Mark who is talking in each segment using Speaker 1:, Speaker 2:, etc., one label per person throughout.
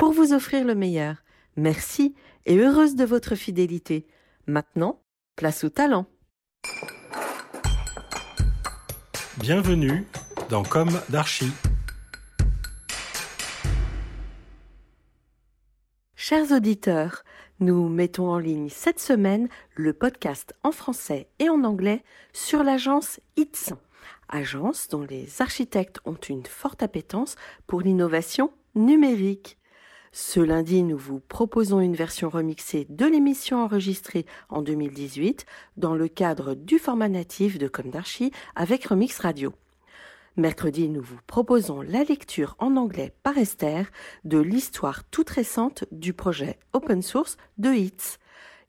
Speaker 1: pour vous offrir le meilleur. Merci et heureuse de votre fidélité. Maintenant, place au talent.
Speaker 2: Bienvenue dans Comme d'Archie.
Speaker 1: Chers auditeurs, nous mettons en ligne cette semaine le podcast en français et en anglais sur l'agence ITS, agence dont les architectes ont une forte appétence pour l'innovation numérique. Ce lundi, nous vous proposons une version remixée de l'émission enregistrée en 2018 dans le cadre du format natif de Comme d'Archie avec Remix Radio. Mercredi, nous vous proposons la lecture en anglais par Esther de l'histoire toute récente du projet open source de HITS.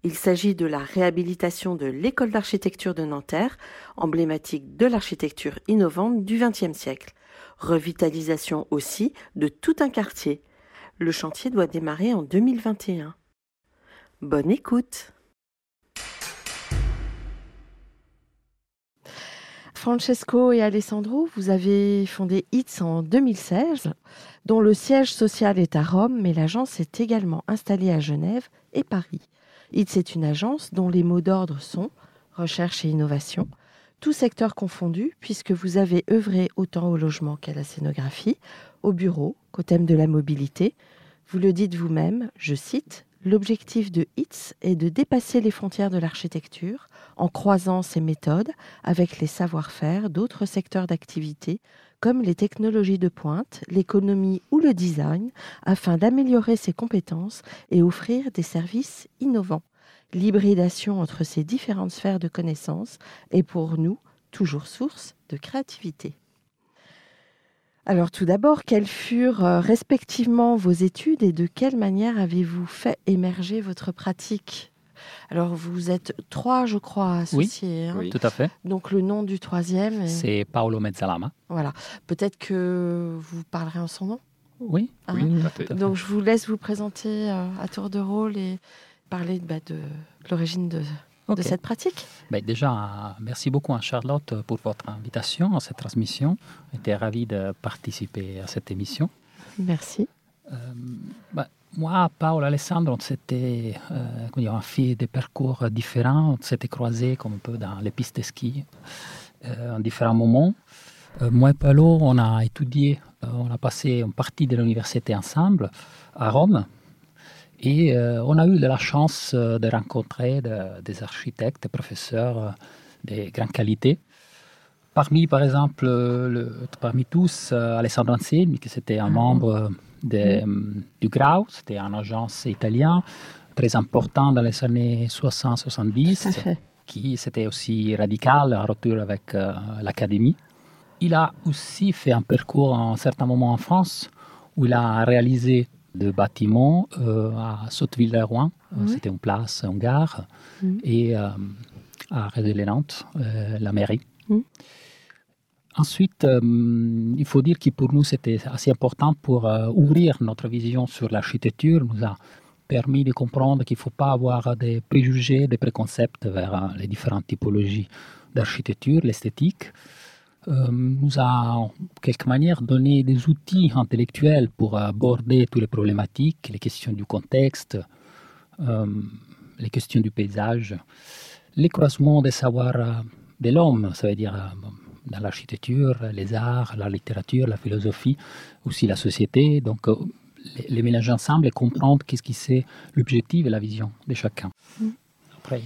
Speaker 1: Il s'agit de la réhabilitation de l'école d'architecture de Nanterre, emblématique de l'architecture innovante du XXe siècle. Revitalisation aussi de tout un quartier. Le chantier doit démarrer en 2021. Bonne écoute Francesco et Alessandro, vous avez fondé HITS en 2016, dont le siège social est à Rome, mais l'agence est également installée à Genève et Paris. HITS est une agence dont les mots d'ordre sont recherche et innovation, tout secteur confondu, puisque vous avez œuvré autant au logement qu'à la scénographie, au bureau, qu'au thème de la mobilité. Vous le dites vous-même, je cite, L'objectif de HITS est de dépasser les frontières de l'architecture en croisant ses méthodes avec les savoir-faire d'autres secteurs d'activité comme les technologies de pointe, l'économie ou le design afin d'améliorer ses compétences et offrir des services innovants. L'hybridation entre ces différentes sphères de connaissances est pour nous toujours source de créativité. Alors tout d'abord, quelles furent euh, respectivement vos études et de quelle manière avez-vous fait émerger votre pratique? Alors vous êtes trois, je crois, associés. hein.
Speaker 3: Tout à fait.
Speaker 1: Donc le nom du troisième. est-
Speaker 3: C'est Paolo Mezzalama.
Speaker 1: Voilà. Peut-être que vous parlerez en son nom?
Speaker 3: Oui,
Speaker 1: Ah.
Speaker 3: oui,
Speaker 2: tout à fait.
Speaker 3: tout à fait.
Speaker 1: Donc je vous laisse vous présenter euh, à tour de rôle et parler bah, de l'origine de, de cette pratique.
Speaker 3: Ben, déjà, merci beaucoup à Charlotte pour votre invitation à cette transmission. J'étais ravi de participer à cette émission.
Speaker 1: Merci.
Speaker 3: Euh, ben, moi, Paolo Alessandro, on s'était, euh, a fait des parcours différents. On s'était croisés comme un peu dans les pistes de ski euh, en différents moments. Euh, moi et Paolo, on a étudié, euh, on a passé une partie de l'université ensemble à Rome. Et euh, on a eu de la chance euh, de rencontrer de- des architectes, des professeurs euh, de grande qualité. Parmi, par exemple, le- parmi tous, Alessandro Anselmi, qui c'était un membre euh, de, euh, du Grau, c'était une agence italienne très important dans les années 60-70
Speaker 1: Tout à fait.
Speaker 3: qui c'était aussi radical en rupture avec euh, l'académie. Il a aussi fait un parcours à un certain moment en France où il a réalisé des bâtiments euh, à Sotteville-le-Roi, Euh,
Speaker 1: Oui.
Speaker 3: c'était une place, une gare,
Speaker 1: Mhm.
Speaker 3: et euh, à Rédé-les-Nantes, euh, la mairie.
Speaker 1: Mhm.
Speaker 3: Ensuite, il faut dire que pour nous, c'était assez important pour ouvrir notre vision sur l'architecture, nous a permis de comprendre qu'il ne faut pas avoir des préjugés, des préconcepts vers les différentes typologies d'architecture, l'esthétique. Euh, nous a en quelque manière donné des outils intellectuels pour aborder toutes les problématiques, les questions du contexte, euh, les questions du paysage, les croisements des savoirs euh, de l'homme, ça veut dire dans l'architecture, les arts, la littérature, la philosophie, aussi la société. Donc, les, les, mélanger ensemble et comprendre qu'est-ce qui c'est l'objectif et la vision de chacun.
Speaker 4: Mm. Après,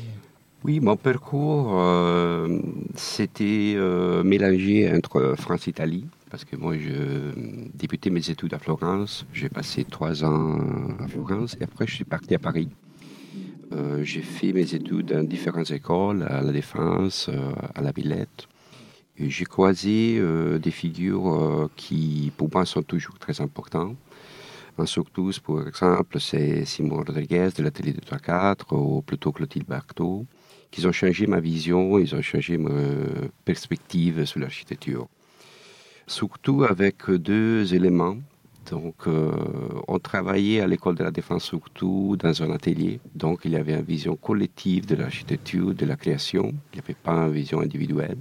Speaker 4: oui, mon parcours, euh, c'était euh, mélangé entre France-Italie, parce que moi, je débutais mes études à Florence. J'ai passé trois ans à Florence et après, je suis parti à Paris. Euh, j'ai fait mes études dans différentes écoles, à la Défense, à la Villette. Et j'ai croisé des figures qui, pour moi, sont toujours très importantes. En surtout, pour exemple, c'est Simon Rodriguez de l'atelier de 3-4 ou plutôt Clotilde Barthaud, qui ont changé ma vision, ils ont changé ma perspective sur l'architecture. Surtout avec deux éléments. Donc, euh, on travaillait à l'école de la défense surtout dans un atelier. Donc, il y avait une vision collective de l'architecture, de la création. Il n'y avait pas une vision individuelle.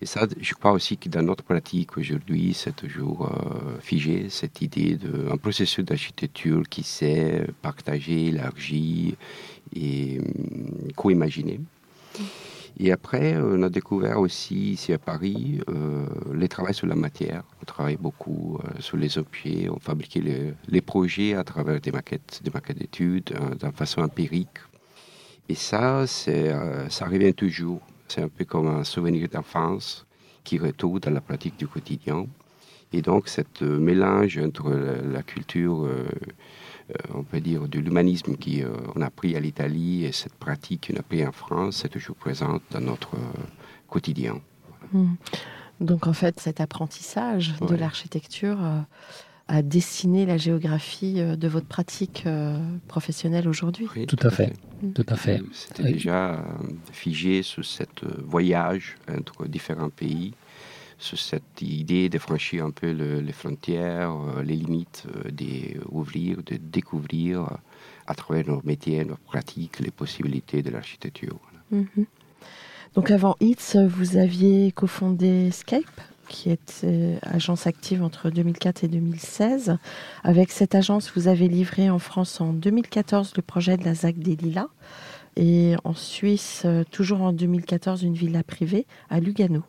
Speaker 4: Et ça, je crois aussi que dans notre pratique aujourd'hui, c'est toujours euh, figé, cette idée d'un processus d'architecture qui s'est partagé, élargi et hum, co-imaginé. Et après, on a découvert aussi ici à Paris euh, les travaux sur la matière. On travaille beaucoup euh, sur les objets, on fabriquait les, projets à travers des maquettes, des maquettes d'études, euh, de façon empirique. Et ça, euh, ça revient toujours. C'est un peu comme un souvenir d'enfance qui retourne dans la pratique du quotidien. Et donc, ce mélange entre la, la culture on peut dire, de l'humanisme qu'on a pris à l'Italie et cette pratique qu'on a pris en France, c'est toujours présente dans notre quotidien.
Speaker 1: Mmh. Donc en fait, cet apprentissage ouais. de l'architecture euh, a dessiné la géographie euh, de votre pratique euh, professionnelle aujourd'hui.
Speaker 3: Oui, tout, tout, à fait. fait. Mmh. Tout à fait.
Speaker 4: C'était oui. déjà figé sur ce voyage entre différents pays sur cette idée de franchir un peu le, les frontières, euh, les limites, euh, d'ouvrir, de découvrir euh, à travers nos métiers, nos pratiques, les possibilités de l'architecture.
Speaker 1: Mm -hmm. Donc avant HITS, vous aviez cofondé Scape qui est euh, agence active entre 2004 et 2016. Avec cette agence, vous avez livré en France en 2014 le projet de la ZAC des Lilas et en Suisse, euh, toujours en 2014, une villa privée à Lugano.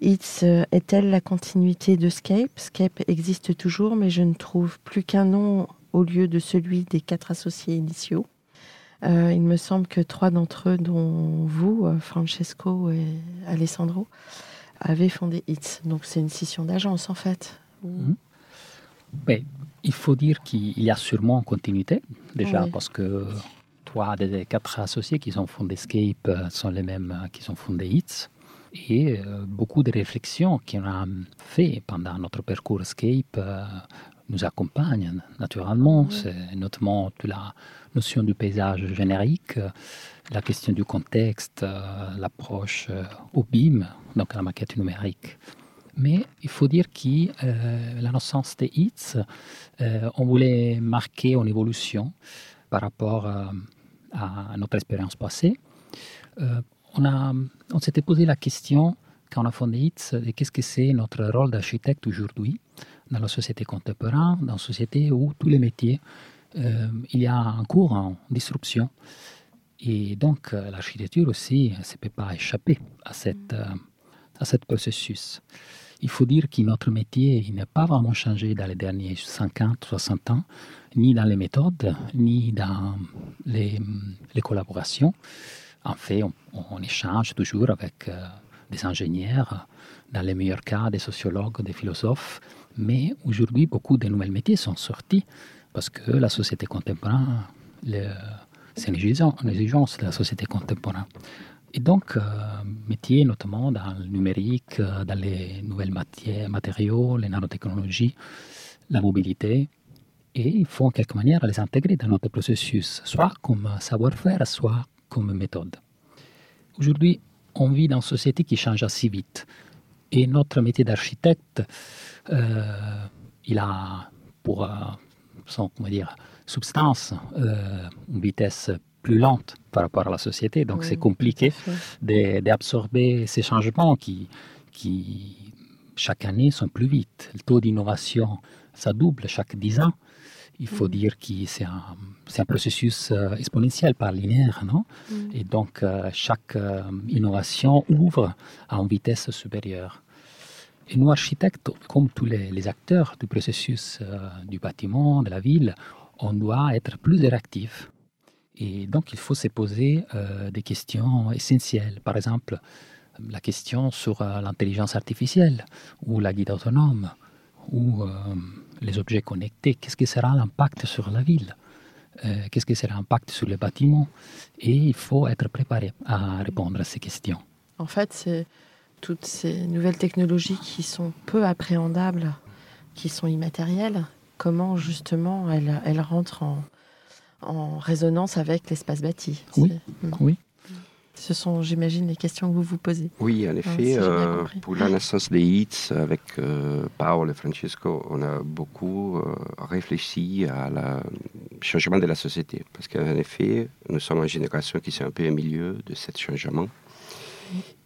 Speaker 1: It's euh, est-elle la continuité de Scape? Scape existe toujours, mais je ne trouve plus qu'un nom au lieu de celui des quatre associés initiaux. Il me semble que trois d'entre eux, dont vous, Francesco et Alessandro, avaient fondé It's. Donc c'est une scission d'agence en fait.
Speaker 3: Mmh. Mais il faut dire qu'il y a sûrement continuité déjà oui. parce que trois des quatre associés qui ont fondé Scape sont les mêmes qui ont fondé It's et euh, beaucoup de réflexions qu'on a fait pendant notre parcours Escape euh, nous accompagnent naturellement. C'est notamment toute la notion du paysage générique, la question du contexte, euh, l'approche euh, au BIM, donc la maquette numérique. Mais il faut dire que euh, la naissance des HITS, euh, on voulait marquer une évolution par rapport euh, à notre expérience passée. Euh, on, a, on s'était posé la question quand on a fondé HITS de qu'est-ce que c'est notre rôle d'architecte aujourd'hui dans la société contemporaine, dans une société où tous les métiers, euh, il y a un cours en disruption. Et donc, euh, l'architecture aussi ne peut pas échapper à, cette, euh, à ce processus. Il faut dire que notre métier n'a pas vraiment changé dans les derniers 50, 60 ans, ni dans les méthodes, ni dans les, les collaborations. En fait, on, échange toujours avec des ingénieurs, dans les meilleurs cas des sociologues, des philosophes, mais aujourd'hui, beaucoup de nouveaux métiers sont sortis parce que la société contemporaine, c'est une exigence de la société contemporaine. Et donc, euh, métiers notamment dans le numérique, euh, dans les nouvelles matières, matériaux, les nanotechnologies, la mobilité, et il faut en quelque manière les intégrer dans notre processus, soit comme savoir-faire, soit comme méthode. Aujourd'hui, on vit dans une société qui change assez vite. Et notre métier d'architecte, euh, il a pour euh, son comment dire, substance euh, une vitesse plus lente par rapport à la société. Donc oui, c'est compliqué d'absorber ces changements qui, qui, chaque année, sont plus vite. Le taux d'innovation, ça double chaque 10 ans il faut mmh. dire que c'est un, un, processus euh, exponentiel, pas linéaire, non? Mmh. Et donc, euh, chaque euh, innovation ouvre à une vitesse supérieure. Et nous, architectes, comme tous les, acteurs du processus du bâtiment, de la ville, on doit être plus réactifs. Et donc, il faut se poser euh, des questions essentielles. Par exemple, la question sur euh, l'intelligence artificielle ou la guide autonome ou les objets connectés. Qu'est-ce que sera l'impact sur la ville Qu'est-ce que sera l'impact sur les bâtiments Et il faut être préparé à répondre à ces questions.
Speaker 1: En fait, c'est toutes ces nouvelles technologies qui sont peu appréhendables, qui sont immatérielles, comment justement elles, elles rentrent en, en, résonance avec l'espace bâti?
Speaker 3: Oui. oui.
Speaker 1: Ce sont, j'imagine, les questions que vous vous posez.
Speaker 4: Oui, en effet, euh, pour la naissance des HITS, avec euh, Paolo et Francesco, on a beaucoup euh, réfléchi à la changement de la société. Parce qu'en effet, nous sommes une génération qui s'est un peu au milieu de ce changement.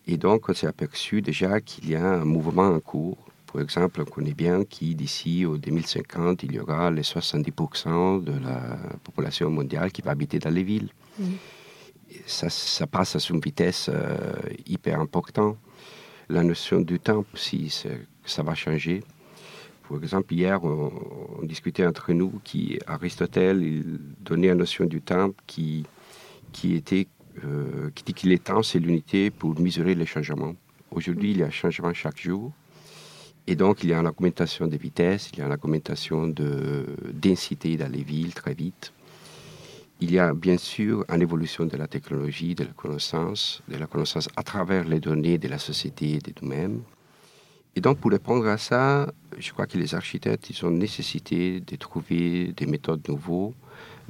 Speaker 4: Et donc, on s'est aperçu déjà qu'il y a un mouvement en cours. Par exemple, on connaît bien qu'il d'ici au 2050, il y aura les 70% de la population mondiale qui va habiter dans les villes. Ça, passe à une vitesse euh, hyper importante. La notion du temps aussi, ça va changer. Par exemple, hier, on, discutait entre nous qu'Aristote donnait la notion du temps qui, était euh, qui dit qu'il est temps, c'est l'unité pour mesurer les changements. Aujourd'hui, il y a un changement chaque jour. Et donc, il y a une augmentation de vitesse, il y a une augmentation de densité dans les villes très vite. Il y a bien sûr une évolution de la technologie, de la connaissance, de la connaissance à travers les données de la société et de nous-mêmes. Et donc, pour répondre à ça, je crois que les architectes, ils ont nécessité de trouver des méthodes nouvelles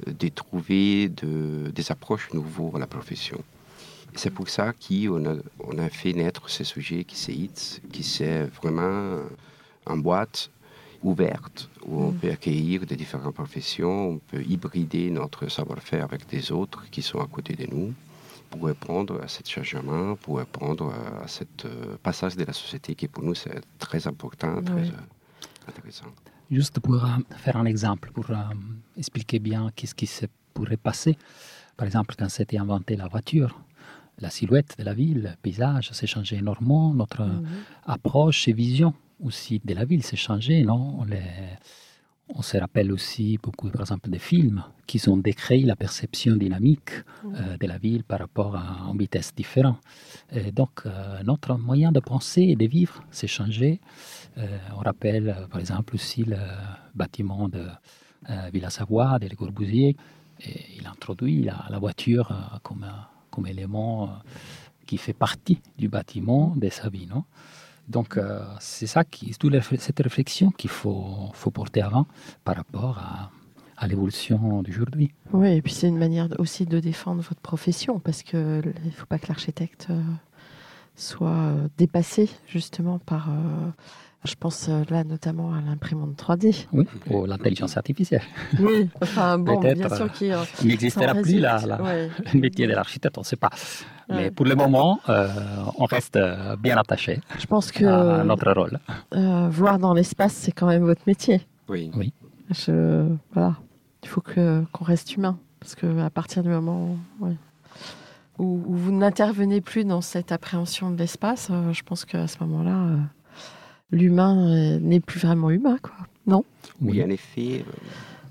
Speaker 4: de trouver des approches nouvelles à la profession. C'est pour ça qu'on a, a fait naître ce sujet qui c'est HITS, qui c'est vraiment une boîte ouverte où on mm. peut accueillir des différentes professions, on peut hybrider notre savoir-faire avec des autres qui sont à côté de nous pour répondre à ce changement, pour répondre à ce euh, passage de la société qui pour nous c'est très important, très euh, intéressant.
Speaker 3: Juste pour euh, faire un exemple, pour euh, expliquer bien qu'est-ce qui se pourrait passer. Par exemple, quand s'était inventée la voiture, la silhouette de la ville, le paysage s'est changé énormément, notre mhm. approche et vision aussi de la ville s'est changée, non? Les, on se rappelle aussi beaucoup, par exemple, des films qui ont décrit la perception dynamique euh, de la ville par rapport à une vitesse différente. donc, euh, notre moyen de penser et de vivre s'est changé. Euh, on rappelle, par exemple, aussi le bâtiment de Villa Savoie, de Le Corbusier. Et il introduit la, la voiture comme, comme élément qui fait partie du bâtiment de sa vie. Non? Donc, euh, c'est ça, qui, toute cette réflexion qu'il faut, faut porter avant par rapport à, à l'évolution d'aujourd'hui.
Speaker 1: Oui, et puis c'est une manière aussi de défendre votre profession, parce qu'il ne faut pas que l'architecte euh, soit euh, dépassé justement par je pense là notamment à l'imprimante 3D.
Speaker 3: Oui, ou l'intelligence artificielle.
Speaker 1: Oui, enfin bon, bien sûr qu'il
Speaker 3: euh, n'existera plus la, le métier de l'architecte, on ne sait pas. Mais pour le moment, euh, on reste bien attaché
Speaker 1: Je pense que,
Speaker 3: à notre rôle.
Speaker 1: voir dans l'espace, c'est quand même votre métier.
Speaker 4: Oui.
Speaker 3: oui.
Speaker 1: Je, voilà. Il faut que, qu'on reste humain. Parce qu'à partir du moment où, où vous n'intervenez plus dans cette appréhension de l'espace, je pense qu'à ce moment-là l'humain euh, n'est plus vraiment humain, quoi. Non?
Speaker 4: Oui, en effet, euh,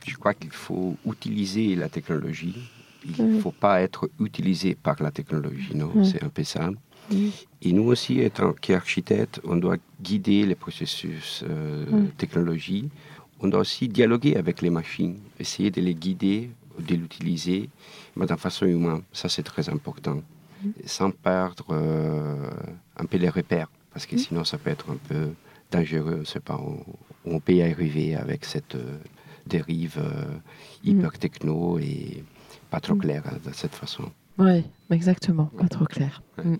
Speaker 4: je crois qu'il faut utiliser la technologie. Il ne faut pas être utilisé par la technologie, non C'est un peu ça. Et nous aussi, étant qu'architectes, on doit guider les processus euh, technologie. On doit aussi dialoguer avec les machines, essayer de les guider, de l'utiliser, mais d'une façon humaine. Ça, c'est très important. Sans perdre un peu les repères, parce que sinon, ça peut être un peu dangereux. C'est pas où, on peut y arriver avec cette euh, dérive euh, hyper techno et pas trop mm. claire hein, de cette façon.
Speaker 1: Oui, exactement, pas trop clair. Mm.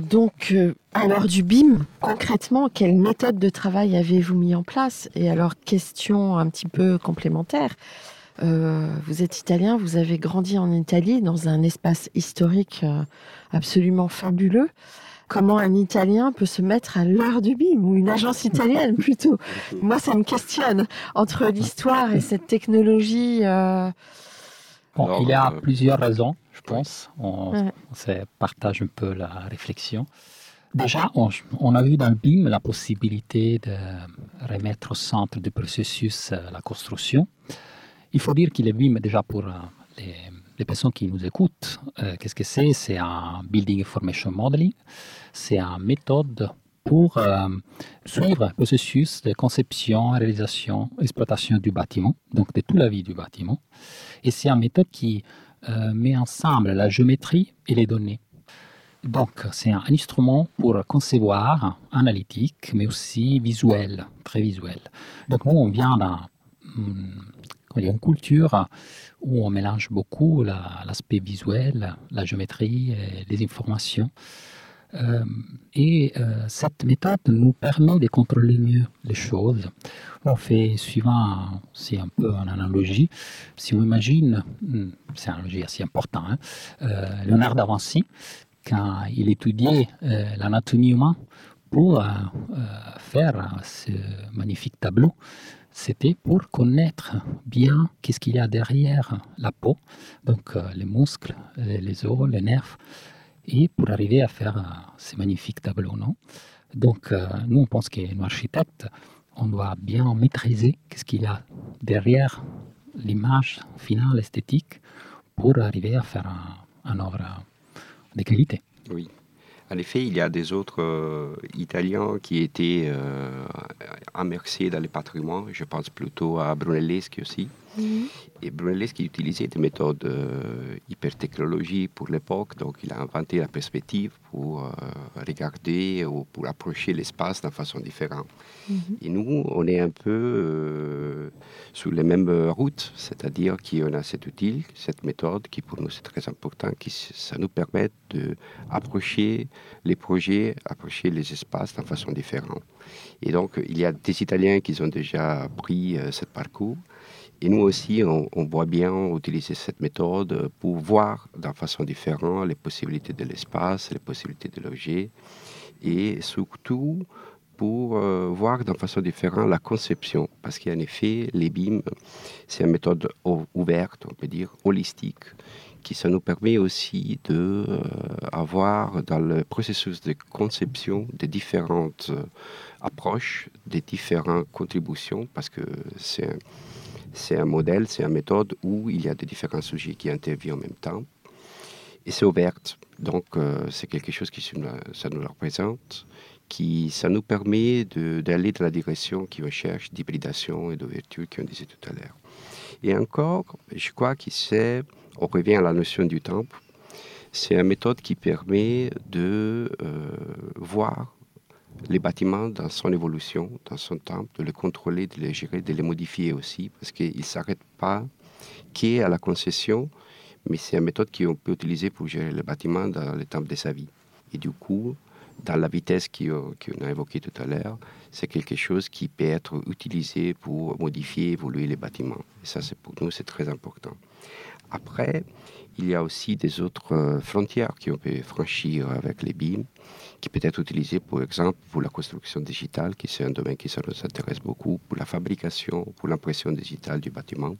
Speaker 1: Donc, à l'heure du BIM, concrètement, quelle méthode de travail avez-vous mis en place? Et alors, question un petit peu complémentaire. Euh, vous êtes italien, vous avez grandi en Italie dans un espace historique absolument fabuleux comment un Italien peut se mettre à l'heure du BIM ou une agence italienne plutôt? Moi, ça me questionne entre l'histoire et cette technologie. Euh,
Speaker 3: bon, il y a euh, plusieurs raisons, je pense. On, se partage un peu la réflexion. Déjà, on, a vu dans le BIM la possibilité de remettre au centre du processus euh, la construction. Il faut dire qu'il est BIM déjà pour euh, les, personnes qui nous écoutent. Euh, qu'est-ce que c'est? C'est un Building Information Modeling. C'est une méthode pour suivre le processus de conception, réalisation, exploitation du bâtiment, donc de toute la vie du bâtiment. Et c'est une méthode qui met ensemble la géométrie et les données. Donc, c'est un instrument pour concevoir analytique, mais aussi visuel, très visuel. Donc, nous, on vient d'une culture où on mélange beaucoup l'aspect visuel, la géométrie, et les informations. Euh, et euh, cette méthode nous permet de contrôler mieux les choses. On fait suivant, c'est un peu une analogie. Si on imagine, hmm, c'est une analogie assez importante, hein, euh, Léonard da Vinci, quand il étudiait l'anatomie humaine pour faire ce magnifique tableau, c'était pour connaître bien qu'est-ce qu'il y a derrière la peau, donc les muscles, les os, les nerfs, et pour arriver à faire ce magnifique tableau. Non donc, nous, on pense qu'un architecte, on doit bien maîtriser qu'est-ce qu'il y a derrière l'image finale esthétique pour arriver à faire un, œuvre de qualité.
Speaker 4: Oui. En effet, il y a des autres euh, Italiens qui étaient euh, immersés dans les patrimoines. Je pense plutôt à Brunelleschi aussi. Mhm. Et Brunelleschi utilisait des méthodes euh, hyper technologiques pour l'époque, donc il a inventé la perspective pour euh, regarder ou pour approcher l'espace d'une façon différente. Mhm. Et nous, on est un peu euh, sur les mêmes routes, c'est-à-dire qu'on a cet outil, cette méthode qui pour nous c'est très important, qui ça nous permet d'approcher les projets, approcher les espaces d'une façon différente. Et donc, il y a des Italiens qui ont déjà pris ce parcours. Et nous aussi, on, voit bien utiliser cette méthode pour voir d'une façon différente les possibilités de l'espace, les possibilités de l'objet, et surtout pour euh, voir d'une façon différente la conception. Parce qu'en effet, les BIM, c'est une méthode ouverte, on peut dire, holistique, qui ça nous permet aussi de euh, avoir dans le processus de conception des différentes euh, approches, des différentes contributions, parce que c'est c'est un modèle, c'est une méthode où il y a des différents sujets qui interviennent en même temps. Et c'est ouvert. Donc, euh, c'est quelque chose qui ça nous représente, qui ça nous permet d'aller dans la direction qui recherche d'hybridation et d'ouverture, qu'on disait tout à l'heure. Et encore, je crois que c'est, on revient à la notion du temps, c'est une méthode qui permet de euh, voir les bâtiments dans son évolution, dans son temps, de les contrôler, de les gérer, de les modifier aussi, parce qu'ils ne s'arrêtent pas qui est à la concession, mais c'est une méthode qu'on peut utiliser pour gérer le bâtiment dans le temps de sa vie. Et du coup, dans la vitesse qu'on a évoquée tout à l'heure, c'est quelque chose qui peut être utilisé pour modifier, évoluer les bâtiments. Et ça, pour nous, c'est très important. Après, il y a aussi des autres euh, frontières qu'on peut franchir avec les BIM qui peut être utilisé, par exemple, pour la construction digitale, qui c'est un domaine qui nous intéresse beaucoup, pour la fabrication, pour l'impression digitale du bâtiment.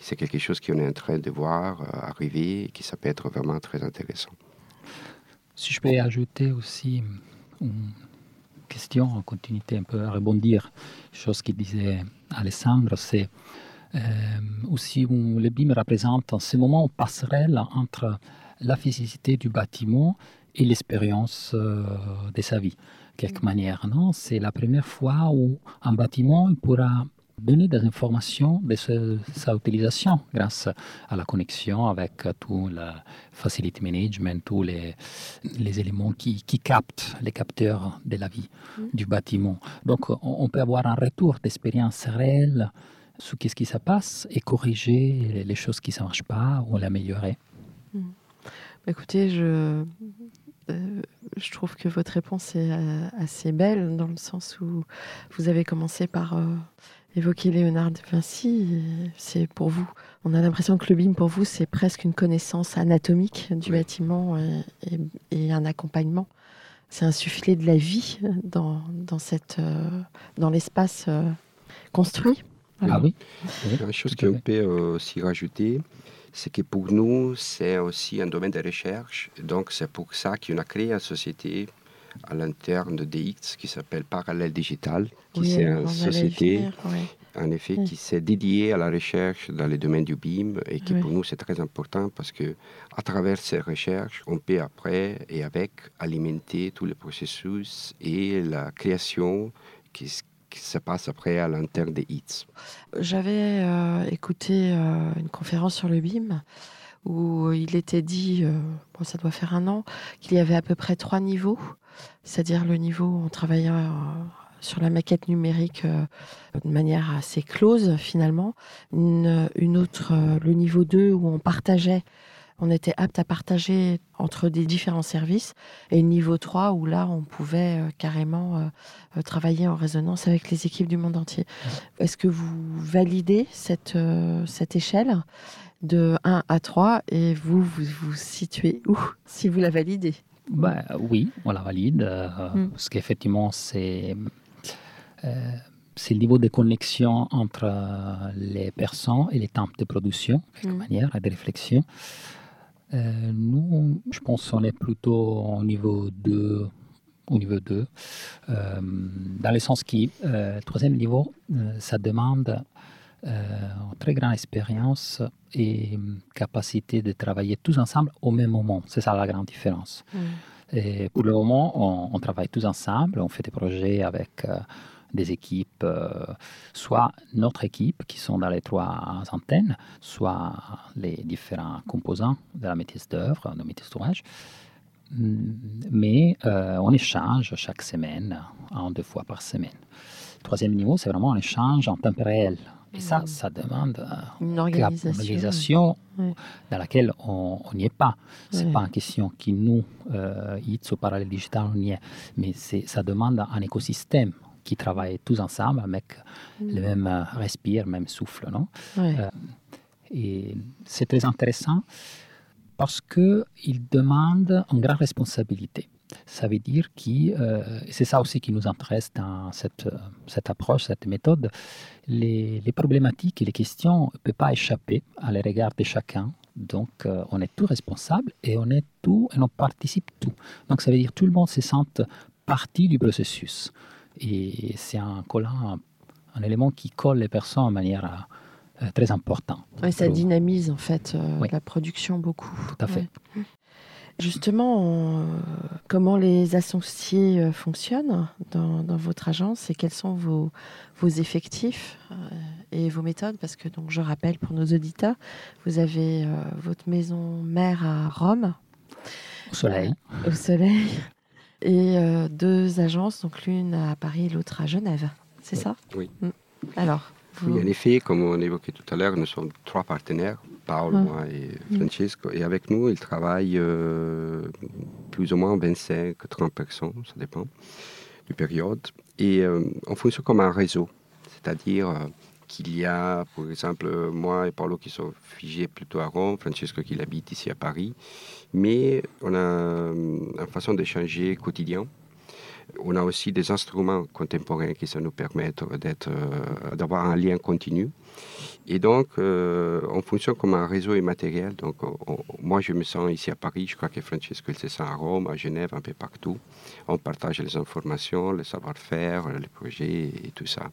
Speaker 4: C'est quelque chose qu'on est en train de voir euh, arriver et qui ça peut être vraiment très intéressant.
Speaker 3: Si je peux ajouter aussi une question en continuité, un peu à rebondir, chose qu'il disait Alessandro, c'est euh, aussi où le BIM représente en ce moment une passerelle entre la physicité du bâtiment et l'expérience euh, de sa vie, quelque mm. manière. Non? C'est la première fois où un bâtiment pourra donner des informations de sa utilisation grâce à la connexion avec tout le facility management, tous les, les éléments qui, qui, captent les capteurs de la vie mm. du bâtiment. Donc on, peut avoir un retour d'expérience réelle sur ce qui se passe et corriger les choses qui ne marchent pas ou l'améliorer. Mm.
Speaker 1: Écoutez, je, je trouve que votre réponse est euh, assez belle dans le sens où vous avez commencé par euh, évoquer Léonard de Vinci. C'est pour vous, on a l'impression que le BIM pour vous, c'est presque une connaissance anatomique du bâtiment et, un accompagnement. C'est un soufflet de la vie dans, dans, cette, dans l'espace construit.
Speaker 3: Ah oui.
Speaker 4: Une chose qu'on peut aussi rajouter, c'est que pour nous, c'est aussi un domaine de recherche. Donc, c'est pour ça qu'on a créé une société à l'interne de DX qui s'appelle Parallèle Digital, qui
Speaker 1: Oui,
Speaker 4: c'est une société en effet,
Speaker 1: Mm.
Speaker 4: qui s'est dédiée à la recherche dans les domaines du BIM et qui
Speaker 1: Oui.
Speaker 4: pour nous c'est très important parce que à travers ces recherches, on peut après et avec alimenter tous les processus et la création qui, qui se passe après à l'interne des HITS.
Speaker 1: J'avais euh, écouté euh, une conférence sur le BIM où il était dit, euh, bon, ça doit faire un an, qu'il y avait à peu près trois niveaux, c'est-à-dire le niveau où on travaillait sur la maquette numérique de manière assez close finalement, une, autre, le niveau 2 où on partageait, on était apte à partager entre des différents services, et niveau 3 où là on pouvait euh, carrément euh, euh, travailler en résonance avec les équipes du monde entier. Est-ce que vous validez cette, euh, cette échelle de 1 à 3 et vous vous, vous situez où si vous la validez?
Speaker 3: Ben, oui, on la valide, euh,
Speaker 1: Mm.
Speaker 3: parce qu'effectivement, c'est c'est le niveau de connexion entre les personnes et les temps de production, de quelque
Speaker 1: Mm.
Speaker 3: manière, et de réflexion. Euh, nous, je pense qu'on est plutôt au niveau 2, au niveau 2 euh, dans le sens qui, euh, troisième niveau, euh, ça demande une très grande expérience et capacité de travailler tous ensemble au même moment. C'est ça la grande différence. Et pour le moment, on, on travaille tous ensemble, on fait des projets avec des équipes, euh, soit notre équipe qui sont dans les trois antennes, soit les différents composants de la maîtrise d'œuvre, de maîtrise d'ouvrage. Mm, Mais euh, on échange chaque semaine, en deux fois par semaine. Troisième niveau, c'est vraiment un échange en temps réel. Et ça, ça demande euh,
Speaker 1: Une organisation.
Speaker 3: une organisation dans laquelle on n'y est pas. C'est
Speaker 1: Ouais.
Speaker 3: pas une question qui nous, euh, ITS au parallèle digital, on y est. Mais ça demande un écosystème qui travaille tous ensemble avec le même euh, respire, même souffle. Non?
Speaker 1: Ouais.
Speaker 3: Euh, et c'est très intéressant parce qu'il demande une grande responsabilité. Ça veut dire que euh, c'est ça aussi qui nous intéresse dans cette, cette approche, cette méthode. Les, les problématiques et les questions ne peuvent pas échapper à les regards de chacun. Donc, euh, on est tous responsables et on est tout et on participe tout. Donc, ça veut dire que tout le monde se sente partie du processus. Et c'est un collant, un, un élément qui colle les personnes de manière euh, très importante.
Speaker 1: Ouais, ça dynamise en fait euh,
Speaker 3: Oui.
Speaker 1: la production beaucoup.
Speaker 3: Tout à fait.
Speaker 1: Ouais. Justement, on- comment les associés euh, fonctionnent dans, dans votre agence et quels sont vos, vos effectifs euh, et vos méthodes? Parce que donc je rappelle pour nos auditeurs, vous avez euh, votre maison mère à Rome,
Speaker 3: Au soleil.
Speaker 1: au Soleil, et euh, deux agences, donc l'une à Paris et l'autre à Genève. C'est
Speaker 4: Oui.
Speaker 1: ça
Speaker 4: Oui.
Speaker 1: Mm. Alors, vous-
Speaker 4: Oui, en effet, comme on évoquait tout à l'heure, nous sommes trois partenaires, Paul,
Speaker 1: Ah.
Speaker 4: moi et Francesco. Et avec nous, ils travaillent euh, plus ou moins 25-30 personnes, ça dépend du période. Et euh, on fonctionne comme un réseau, c'est-à-dire euh, qu'il y a, par exemple, moi et Paolo qui sont figés plutôt à Rome, Francesco qui habite ici à Paris. Mais on a euh, une façon d'échanger quotidien. On a aussi des instruments contemporains qui ça nous permettent d'être, euh, d'avoir un lien continu. Et donc, euh, on fonctionne comme un réseau immatériel. Donc, on- on- moi, je me sens ici à Paris. Je crois que Francesco, il se sent à Rome, à Genève, un peu partout. On partage les informations, le savoir-faire, les projets et tout ça.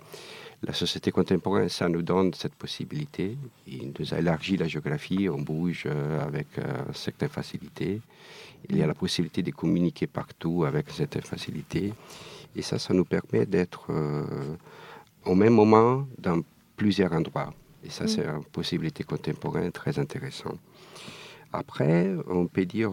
Speaker 4: La société contemporaine, ça nous donne cette possibilité. Il nous a élargi la géographie. On bouge euh, avec euh, certaines facilités. Il y a la possibilité de communiquer partout avec cette facilité. Et ça, ça nous permet d'être euh, au même moment dans plusieurs endroits. Et ça, c'est une possibilité contemporaine très intéressante. Après, on peut dire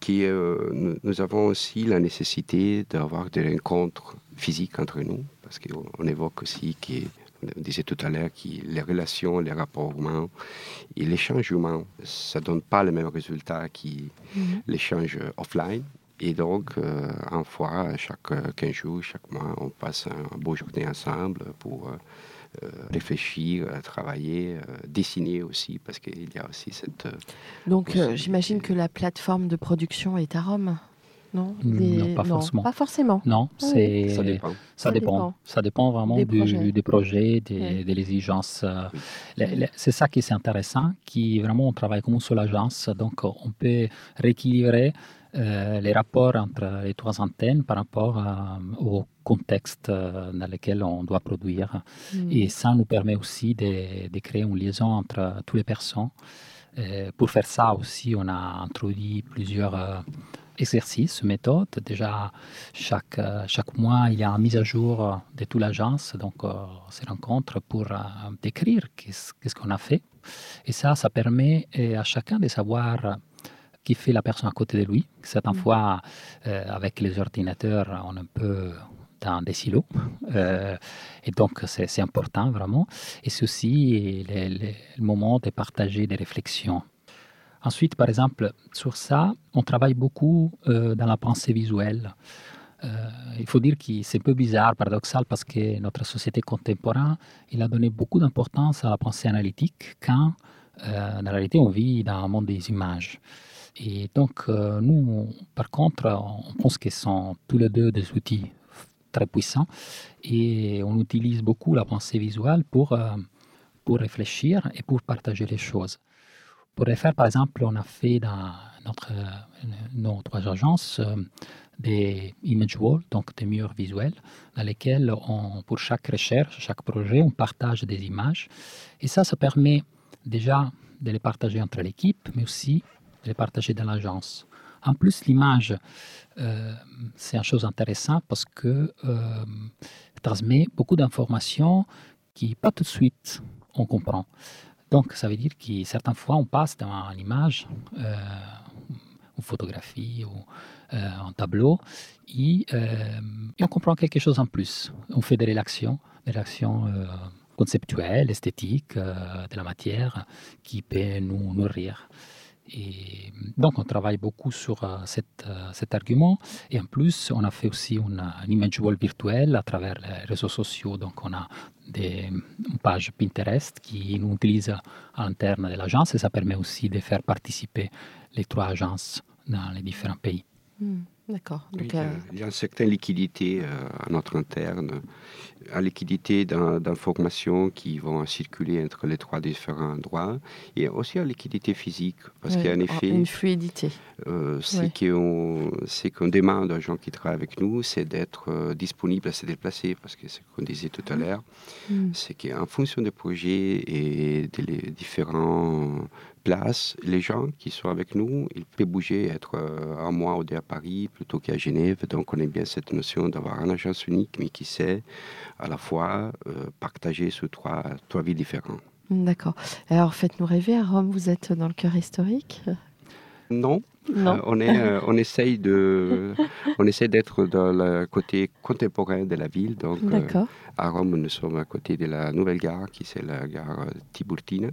Speaker 4: que nous avons aussi la nécessité d'avoir des rencontres physiques entre nous, parce qu'on on évoque aussi que on disait tout à l'heure que les relations, les rapports humains et l'échange humain, ça ne donne pas le même résultat que
Speaker 1: Mhm.
Speaker 4: l'échange offline. Et donc, euh, une fois, chaque euh, 15 jours, chaque mois, on passe un beau journée ensemble pour euh, euh, réfléchir, euh, travailler, euh, dessiner aussi, parce qu'il y a aussi cette...
Speaker 1: Donc, j'imagine que la plateforme de production est à Rome, non
Speaker 3: non, pas forcément.
Speaker 1: Pas forcément.
Speaker 3: Non,
Speaker 1: Ah oui.
Speaker 3: c'est
Speaker 4: ça dépend.
Speaker 3: Ça
Speaker 1: Ça
Speaker 3: dépend.
Speaker 1: dépend.
Speaker 3: Ça dépend vraiment
Speaker 1: Des
Speaker 3: du-
Speaker 1: projets.
Speaker 3: des projets, des, des exigences. euh,
Speaker 4: Oui.
Speaker 3: C'est ça qui est intéressant, qui vraiment on travaille comme une seule agence, donc on peut rééquilibrer les rapports entre les trois antennes par rapport au contexte dans lequel on doit produire. Mm. Et ça nous permet aussi de, de, créer une liaison entre toutes les personnes. pour faire ça aussi, on a introduit plusieurs exercice, méthode. Déjà, chaque, euh, chaque mois, il y a une mise à jour de toute l'agence, donc euh, ces rencontres pour euh, décrire qu'est-ce qu'on a fait. Et ça, ça permet à chacun de savoir qui fait la personne à côté de lui. Certaines fois, avec les ordinateurs, on est un peu dans des silos. et donc, c'est important vraiment. Et c'est aussi le moment de partager des réflexions. Ensuite, par exemple, sur ça, on travaille beaucoup euh, dans la pensée visuelle. Euh, il faut dire que c'est un peu bizarre, paradoxal, parce que notre société contemporaine, il a donné beaucoup d'importance à la pensée analytique quand, euh, dans la réalité, on vit dans un monde des images. Et donc, nous, par contre, on pense qu'ils sont tous les deux des outils très puissants et on utilise beaucoup la pensée visuelle pour, pour réfléchir et pour partager les choses. Pour faire, par exemple, on a fait dans notre, nos trois agences euh, des image walls, donc des murs visuels, dans lesquels, on, pour chaque recherche, chaque projet, on partage des images. Et ça, ça permet déjà de les partager entre l'équipe, mais aussi de les partager dans l'agence. En plus, l'image, euh, c'est une chose intéressante parce que euh, transmet beaucoup d'informations qui, pas tout de suite, on comprend. Donc, ça veut dire que certaines fois, on passe dans une image, euh, une photographie ou euh, un tableau, et, euh, et, on comprend quelque chose en plus. On fait des relations, des relations euh, conceptuelles, esthétiques, de la matière qui peut nous nourrir. Donc, on travaille beaucoup sur euh, euh, cet argument. Et en plus, on a fait aussi une, une image wall virtuelle à travers les réseaux sociaux. Donc, on a une page Pinterest qui nous utilise à l'interne de l'agence et ça permet aussi de faire participer les trois agences dans les différents pays.
Speaker 1: Hmm. D'accord.
Speaker 4: il, y a, il, y a, une certaine liquidité euh, à notre interne, à liquidité d'informations qui vont circuler entre les trois différents endroits, et aussi à liquidité physique, parce
Speaker 1: oui,
Speaker 4: qu'il y a en effet
Speaker 1: une fluidité.
Speaker 4: Euh, c'est oui. qu'on demande aux gens qui travaillent avec nous, c'est d'être euh, disponible à se déplacer, parce que c'est ce qu'on disait tout à l'heure, mm. c'est qu'en fonction des projets et des différents place, les gens qui sont avec nous, ils peuvent bouger, être euh, un mois ou deux à Paris plutôt qu'à Genève. Donc on aime bien cette notion d'avoir un agence unique, mais qui sait à la fois euh, partager sur trois, trois villes différentes.
Speaker 1: D'accord. Alors faites-nous rêver, à Rome, vous êtes dans le cœur historique?
Speaker 4: Non,
Speaker 1: non.
Speaker 4: Euh, on, est, euh, on essaye de, on essaie d'être dans le côté contemporain de la ville. Donc, euh, à Rome, nous sommes à côté de la nouvelle gare, qui c'est la gare Tiburtina.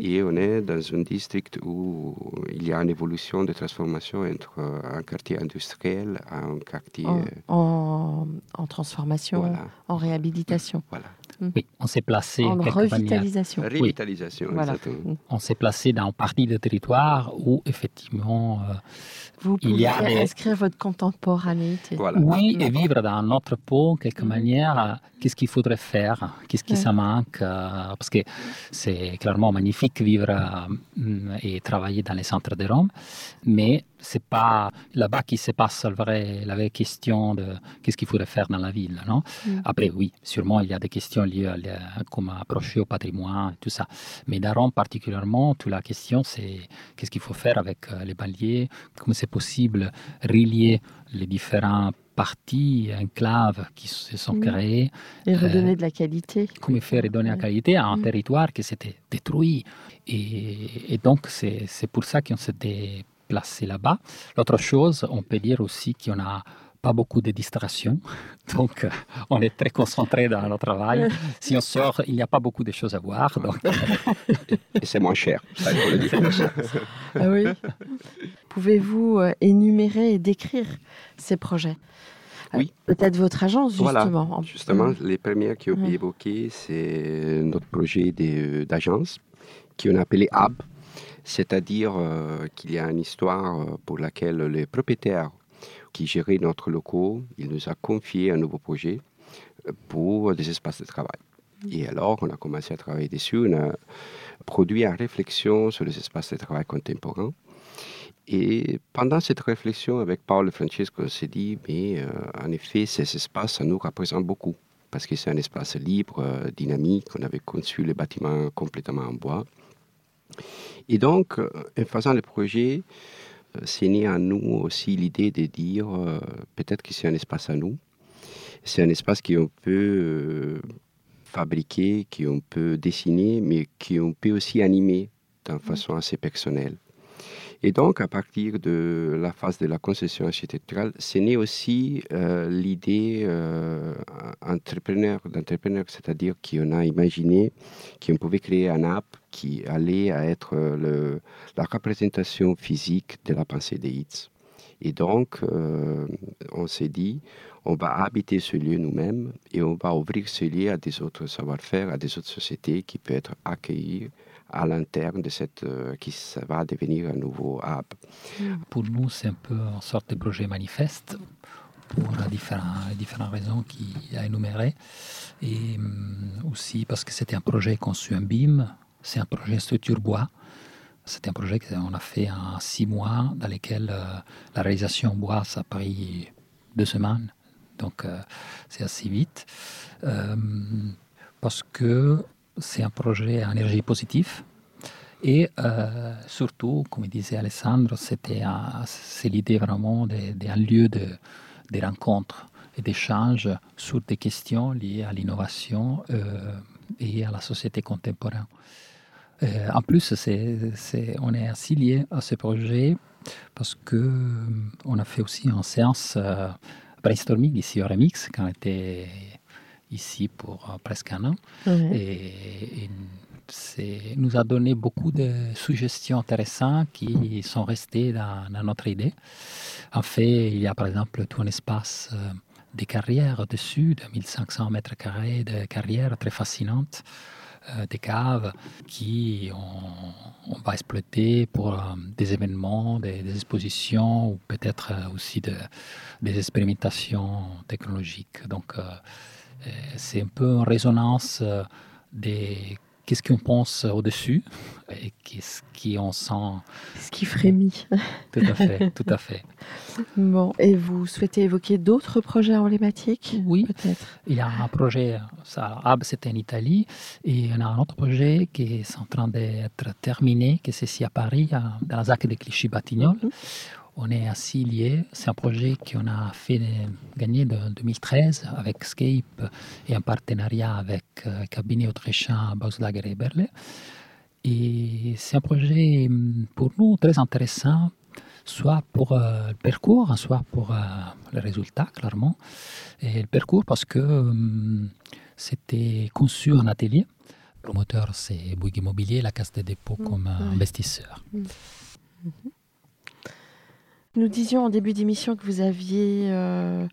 Speaker 4: Et on est dans un district où il y a une évolution de transformation entre un quartier industriel et un quartier...
Speaker 1: En, en, en transformation,
Speaker 4: Voilà.
Speaker 1: en réhabilitation.
Speaker 4: Voilà.
Speaker 3: Oui, on s'est placé
Speaker 1: En revitalisation.
Speaker 4: Revitalisation,
Speaker 1: Voilà.
Speaker 4: exactement.
Speaker 3: on s'est placé dans une partie de territoire où effectivement, euh,
Speaker 1: Vous
Speaker 3: Il
Speaker 1: pouvez
Speaker 3: y a des-
Speaker 1: inscrire votre contemporanéité.
Speaker 4: Voilà.
Speaker 3: oui,
Speaker 1: Mm.
Speaker 3: et vivre dans notre peau, quelque
Speaker 1: Mm.
Speaker 3: manière, euh, qu'est-ce qu'il faudrait faire, qu'est-ce qui
Speaker 1: Ouais.
Speaker 3: ça manque, euh, parce que c'est clairement magnifique vivre euh, mm, et travailler dans les centres de Rome, mais c'est pas là-bas qui se passe la vraie, la vraie question de qu'est-ce qu'il faudrait faire dans la ville, non?
Speaker 1: Mm.
Speaker 3: Après, oui, sûrement il y a des questions liées à, la- comme approcher au patrimoine, tout ça. Mais dans Rome particulièrement, toute la question, c'est qu'est-ce qu'il faut faire avec euh, les banlieues, comment c'est possible relier les différents parties, enclaves qui se sont
Speaker 1: Mm.
Speaker 3: créées,
Speaker 1: Et
Speaker 3: Euh,
Speaker 1: redonner de la qualité.
Speaker 3: comment faire redonner la qualité à un
Speaker 1: Mm.
Speaker 3: territoire qui s'était détruit. Et, et donc, c'est pour ça qu'on s'était placé là-bas. L'autre chose, on peut dire aussi qu'on a pas beaucoup de distractions, donc euh, on est très concentré dans notre travail. Si on sort, il n'y a pas beaucoup de choses à voir, donc
Speaker 4: Et c'est moins cher. ça.
Speaker 1: Ah oui. Pouvez-vous euh, énumérer et décrire ces projets? Euh,
Speaker 4: Oui.
Speaker 1: Peut-être votre agence, justement. En-
Speaker 4: Justement, les premières qui ont
Speaker 1: Ouais.
Speaker 4: été évoquées, c'est notre projet d'agence qu'on a appelé Hub, c'est-à-dire euh, qu'il y a une histoire euh, pour laquelle le propriétaire qui gérait notre locaux, il nous a confié un nouveau projet euh, pour des espaces de travail. Et alors, on a commencé à travailler dessus, on a produit une réflexion sur les espaces de travail contemporains. Et pendant cette réflexion avec Paul et Francesco, on s'est dit, mais euh, en effet, ces espaces, ça nous représente beaucoup, parce que c'est un espace libre, dynamique. On avait conçu le bâtiment complètement en bois. Et donc, euh, en faisant le projet, c'est né en nous aussi l'idée de dire, peut-être que c'est un espace à nous. C'est un espace qu'on peut fabriquer, qu'on peut dessiner, mais qu'on peut aussi animer d'une façon assez personnelle. Et donc, à partir de la phase de la concession architecturale, c'est né aussi euh, l'idée euh, entrepreneur, d'entrepreneur, c'est-à-dire qu'on a imaginé qu'on pouvait créer un app qui allait être le, la représentation physique de la pensée des hits. Et donc, euh, on s'est dit, on va habiter ce lieu nous-mêmes et on va ouvrir ce lieu à des autres savoir-faire, à des autres sociétés qui peuvent être accueillies à l'interne de cette euh, qui va devenir un nouveau hub.
Speaker 3: Pour nous, c'est un peu une sorte de projet manifeste pour différentes, différentes raisons qu'il a énumérées. Et hum, aussi parce que c'était un projet conçu en BIM, c'est un projet structure bois. C'était un projet qu'on a fait en six mois, dans lequel euh, la réalisation bois, ça a pris deux semaines. Donc, euh, c'est assez vite. parce que c'est un projet à énergie positive. Et euh, surtout, comme disait Alessandro, c'était c'est l'idée vraiment d'un lieu de, de rencontres et d'échanges sur des questions liées à l'innovation euh, et à la société contemporaine. Euh, en plus, c'est, on est assez lié à ce projet parce que on a fait aussi une séance brainstorming ici au Remix quand on était ici pour euh, presque un an. Et, et nous a donné beaucoup de suggestions intéressantes qui sont restées dans, notre idée. En fait, il y a par exemple tout un espace euh, des carrières dessus, de 1500 mètres carrés de carrières très fascinantes, euh, des caves qui on, va exploiter pour des événements, des, expositions ou peut-être aussi de, des expérimentations technologiques. Donc, euh, c'est un peu en résonance euh, des qu'est-ce qu'on pense au-dessus et qu'est-ce qu'on sent.
Speaker 1: Ce qui frémit.
Speaker 3: Tout à fait, tout à fait.
Speaker 1: Bon, et vous souhaitez évoquer d'autres projets emblématiques
Speaker 3: Oui, peut-être? Il y a un projet, ça, AB c'était en Italie, et il y a un autre projet qui est en train d'être terminé, qui c'est ici à Paris, dans la ZAC de Clichy-Batignolles, mhm on est ainsi liés. C'est un projet qu'on a fait gagner en 2013 avec Scape et un partenariat avec le euh, cabinet autrichien Bauslager et Berle. Et c'est un projet hum, pour nous très intéressant, soit pour euh, le parcours, soit pour euh, le résultat, clairement. Et le parcours parce que c'était conçu en atelier. Le promoteur, c'est Bouygues Immobilier, la Caisse des dépôts mmh, comme investisseur. Mmh. Mmh.
Speaker 1: Nous disions en début d'émission que vous aviez euh,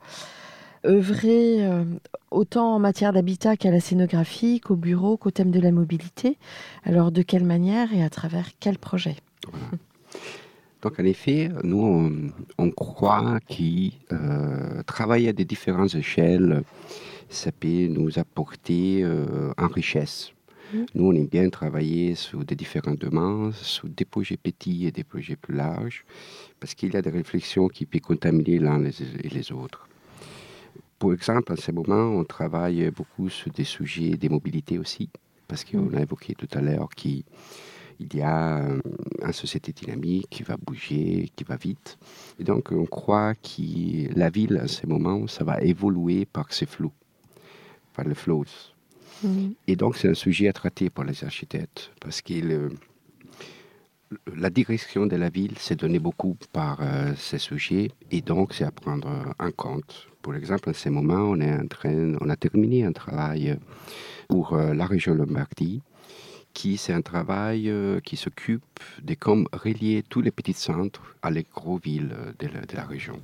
Speaker 1: œuvré euh, autant en matière d'habitat qu'à la scénographie, qu'au bureau, qu'au thème de la mobilité. Alors de quelle manière et à travers quel projet?
Speaker 4: Donc en effet, nous, on, croit qu'il euh, travailler à des différentes échelles, ça peut nous apporter en richesse. Mmh. Nous, on aime bien travailler sur des différents domaines, sur des projets petits et des projets plus larges parce qu'il y a des réflexions qui peuvent contaminer l'un et les autres. Pour exemple, en ce moment, on travaille beaucoup sur des sujets des mobilités aussi, parce qu'on mm. a évoqué tout à l'heure qu'il y a une société dynamique qui va bouger, qui va vite. Et donc, on croit que la ville, en ce moment, ça va évoluer par ces flous, par les flows. Et donc, c'est un sujet à traiter pour les architectes, parce qu'il la direction de la ville s'est donnée beaucoup par euh, ces sujets et donc c'est à prendre en compte. Pour exemple, en ce moment, on, est en train, on a terminé un travail pour euh, la région Lombardie qui c'est un travail euh, qui s'occupe de comment relier tous les petits centres à les gros villes de la, région.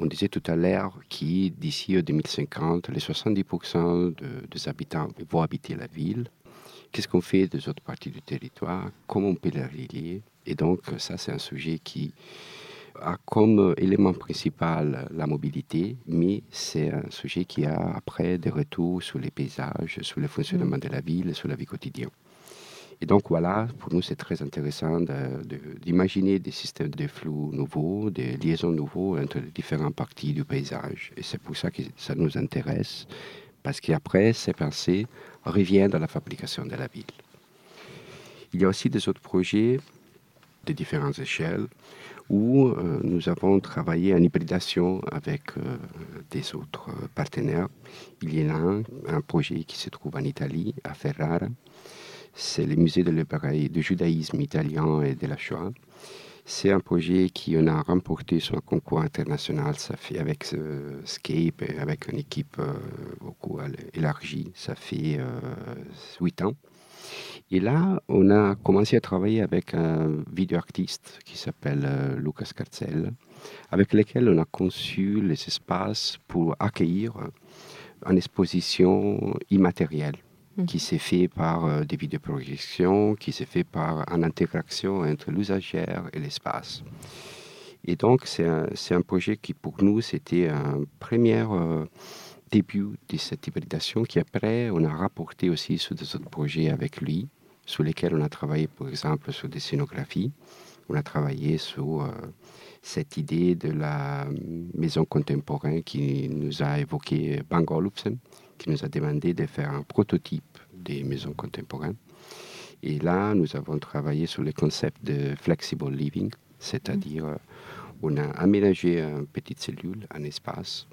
Speaker 4: On disait tout à l'heure que d'ici 2050, les 70% des habitants vont habiter la ville qu'est-ce qu'on fait des autres parties du territoire, comment on peut les relier? Et donc, ça, c'est un sujet qui a comme élément principal la mobilité, mais c'est un sujet qui a après des retours sur les paysages, sur le fonctionnement mm. de la ville, sur la vie quotidienne. Et donc voilà, pour nous c'est très intéressant d'imaginer des systèmes de flou nouveaux, des liaisons nouveaux entre les différentes parties du paysage. Et c'est pour ça que ça nous intéresse, parce qu'après, ces pensées reviennent dans la fabrication de la ville. Il y a aussi des autres projets de différentes échelles où euh, nous avons travaillé en hybridation avec euh, des autres partenaires. Il y a un, un projet qui se trouve en Italie, à Ferrara, c'est le musée de l'hébraï, du judaïsme italien et de la Shoah. C'est un projet qui en a remporté sur un concours international. Ça fait avec euh, Scape et avec une équipe euh, beaucoup élargie. Ça fait euh, huit ans. Et là, on a commencé à travailler avec un vidéoartiste qui s'appelle Lucas Carcel, avec lequel on a conçu les espaces pour accueillir une exposition immatérielle Mm. qui s'est fait par euh, des vidéoprojections, qui s'est fait par une intégration entre l'usagère et l'espace. Et donc, c'est un, projet qui, pour nous, c'était un premier euh, début de cette hybridation qui, après, on a rapporté aussi sur des autres projets avec lui, sur lesquels on a travaillé, par exemple, sur des scénographies. On a travaillé sur euh, cette idée de la maison contemporaine qui nous a évoqué Bangolufsen, qui nous a demandé de faire un prototype des maisons contemporaines. Et là, nous avons travaillé sur le concept de flexible living, c'est-à-dire euh, on a aménagé une petite cellule, un espace,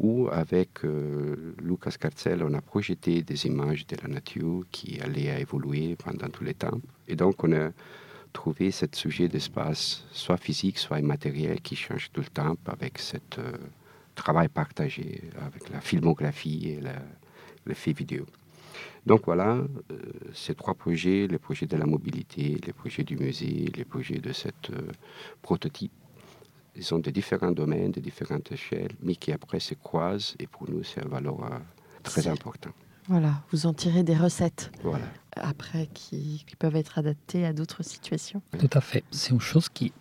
Speaker 4: où avec euh, Lucas Carcel, on a projeté des images de la nature qui allaient évoluer pendant tout le temps. Et donc, on a trouvé ce sujet d'espace, soit physique, soit immatériel, qui change tout le temps avec ce euh, travail partagé, avec la filmographie et le fait vidéo. Donc voilà, euh, ces trois projets, les projets de la mobilité, les projets du musée, les projets de cette euh, prototype, ils sont de différents domaines, de différentes échelles, mais qui après se croisent et pour nous c'est un valeur euh, très important.
Speaker 1: Voilà, vous en tirez des recettes. Voilà. Après, qui, peuvent être adaptées à d'autres situations.
Speaker 3: Tout à fait. C'est une chose qui,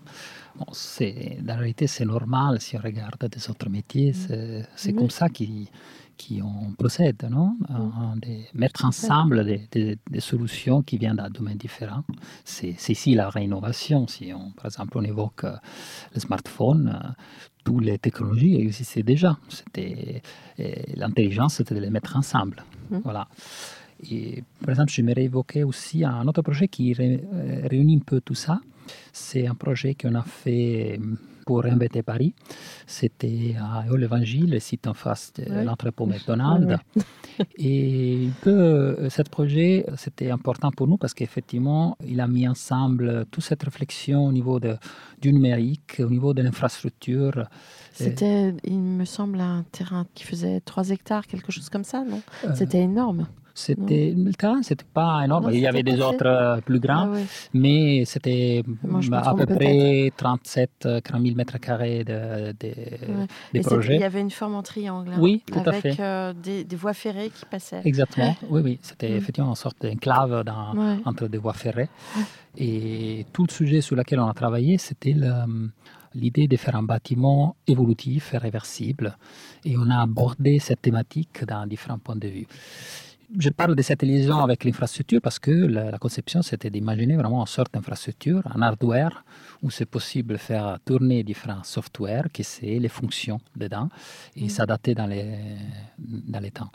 Speaker 3: bon, c'est, dans la réalité, c'est normal si on regarde des autres métiers. Mm. C'est, comme ça qui qui procède, non? Mm. de mettre ensemble des, solutions qui viennent d'un domaine différent. C'est ici la réinnovation. Si on, par exemple, on évoque euh, le smartphone, euh, toutes les technologies existaient déjà. C'était l'intelligence, c'était de les mettre ensemble. Mm. Voilà. Et, par exemple, j'aimerais évoquer aussi un autre projet qui euh, réunit un peu tout ça. C'est un projet qu'on a fait pour inventer Paris. C'était à l'Évangile, le site en face de l'entrepôt McDonald's. Et euh, ce projet, c'était important pour nous parce qu'effectivement, il a mis ensemble toute cette réflexion au niveau de, du numérique, au niveau de l'infrastructure.
Speaker 1: C'était, il me semble, un terrain qui faisait 3 hectares, quelque chose comme ça, non? Euh, C'était énorme.
Speaker 3: C'était le terrain, c'était pas énorme. il y avait des autres euh, plus grands, ah mais c'était à peu près 37 40 000 mètres carrés de, des projets.
Speaker 1: Il y avait une forme en triangle. Hein,
Speaker 3: oui, tout
Speaker 1: avec
Speaker 3: à fait.
Speaker 1: Euh, des, voies ferrées qui passaient.
Speaker 3: Exactement. Oui, oui. C'était effectivement une sorte d'enclave entre des voies ferrées. Et tout le sujet sur lequel on a travaillé, c'était l'idée de faire un bâtiment évolutif et réversible. Et on a abordé cette thématique dans différents points de vue je parle de cette liaison avec l'infrastructure parce que la, conception, c'était d'imaginer vraiment une sorte d'infrastructure, un hardware, où c'est possible de faire tourner différents softwares, qui c'est les fonctions dedans, et mm. s'adapter dans les, dans les temps.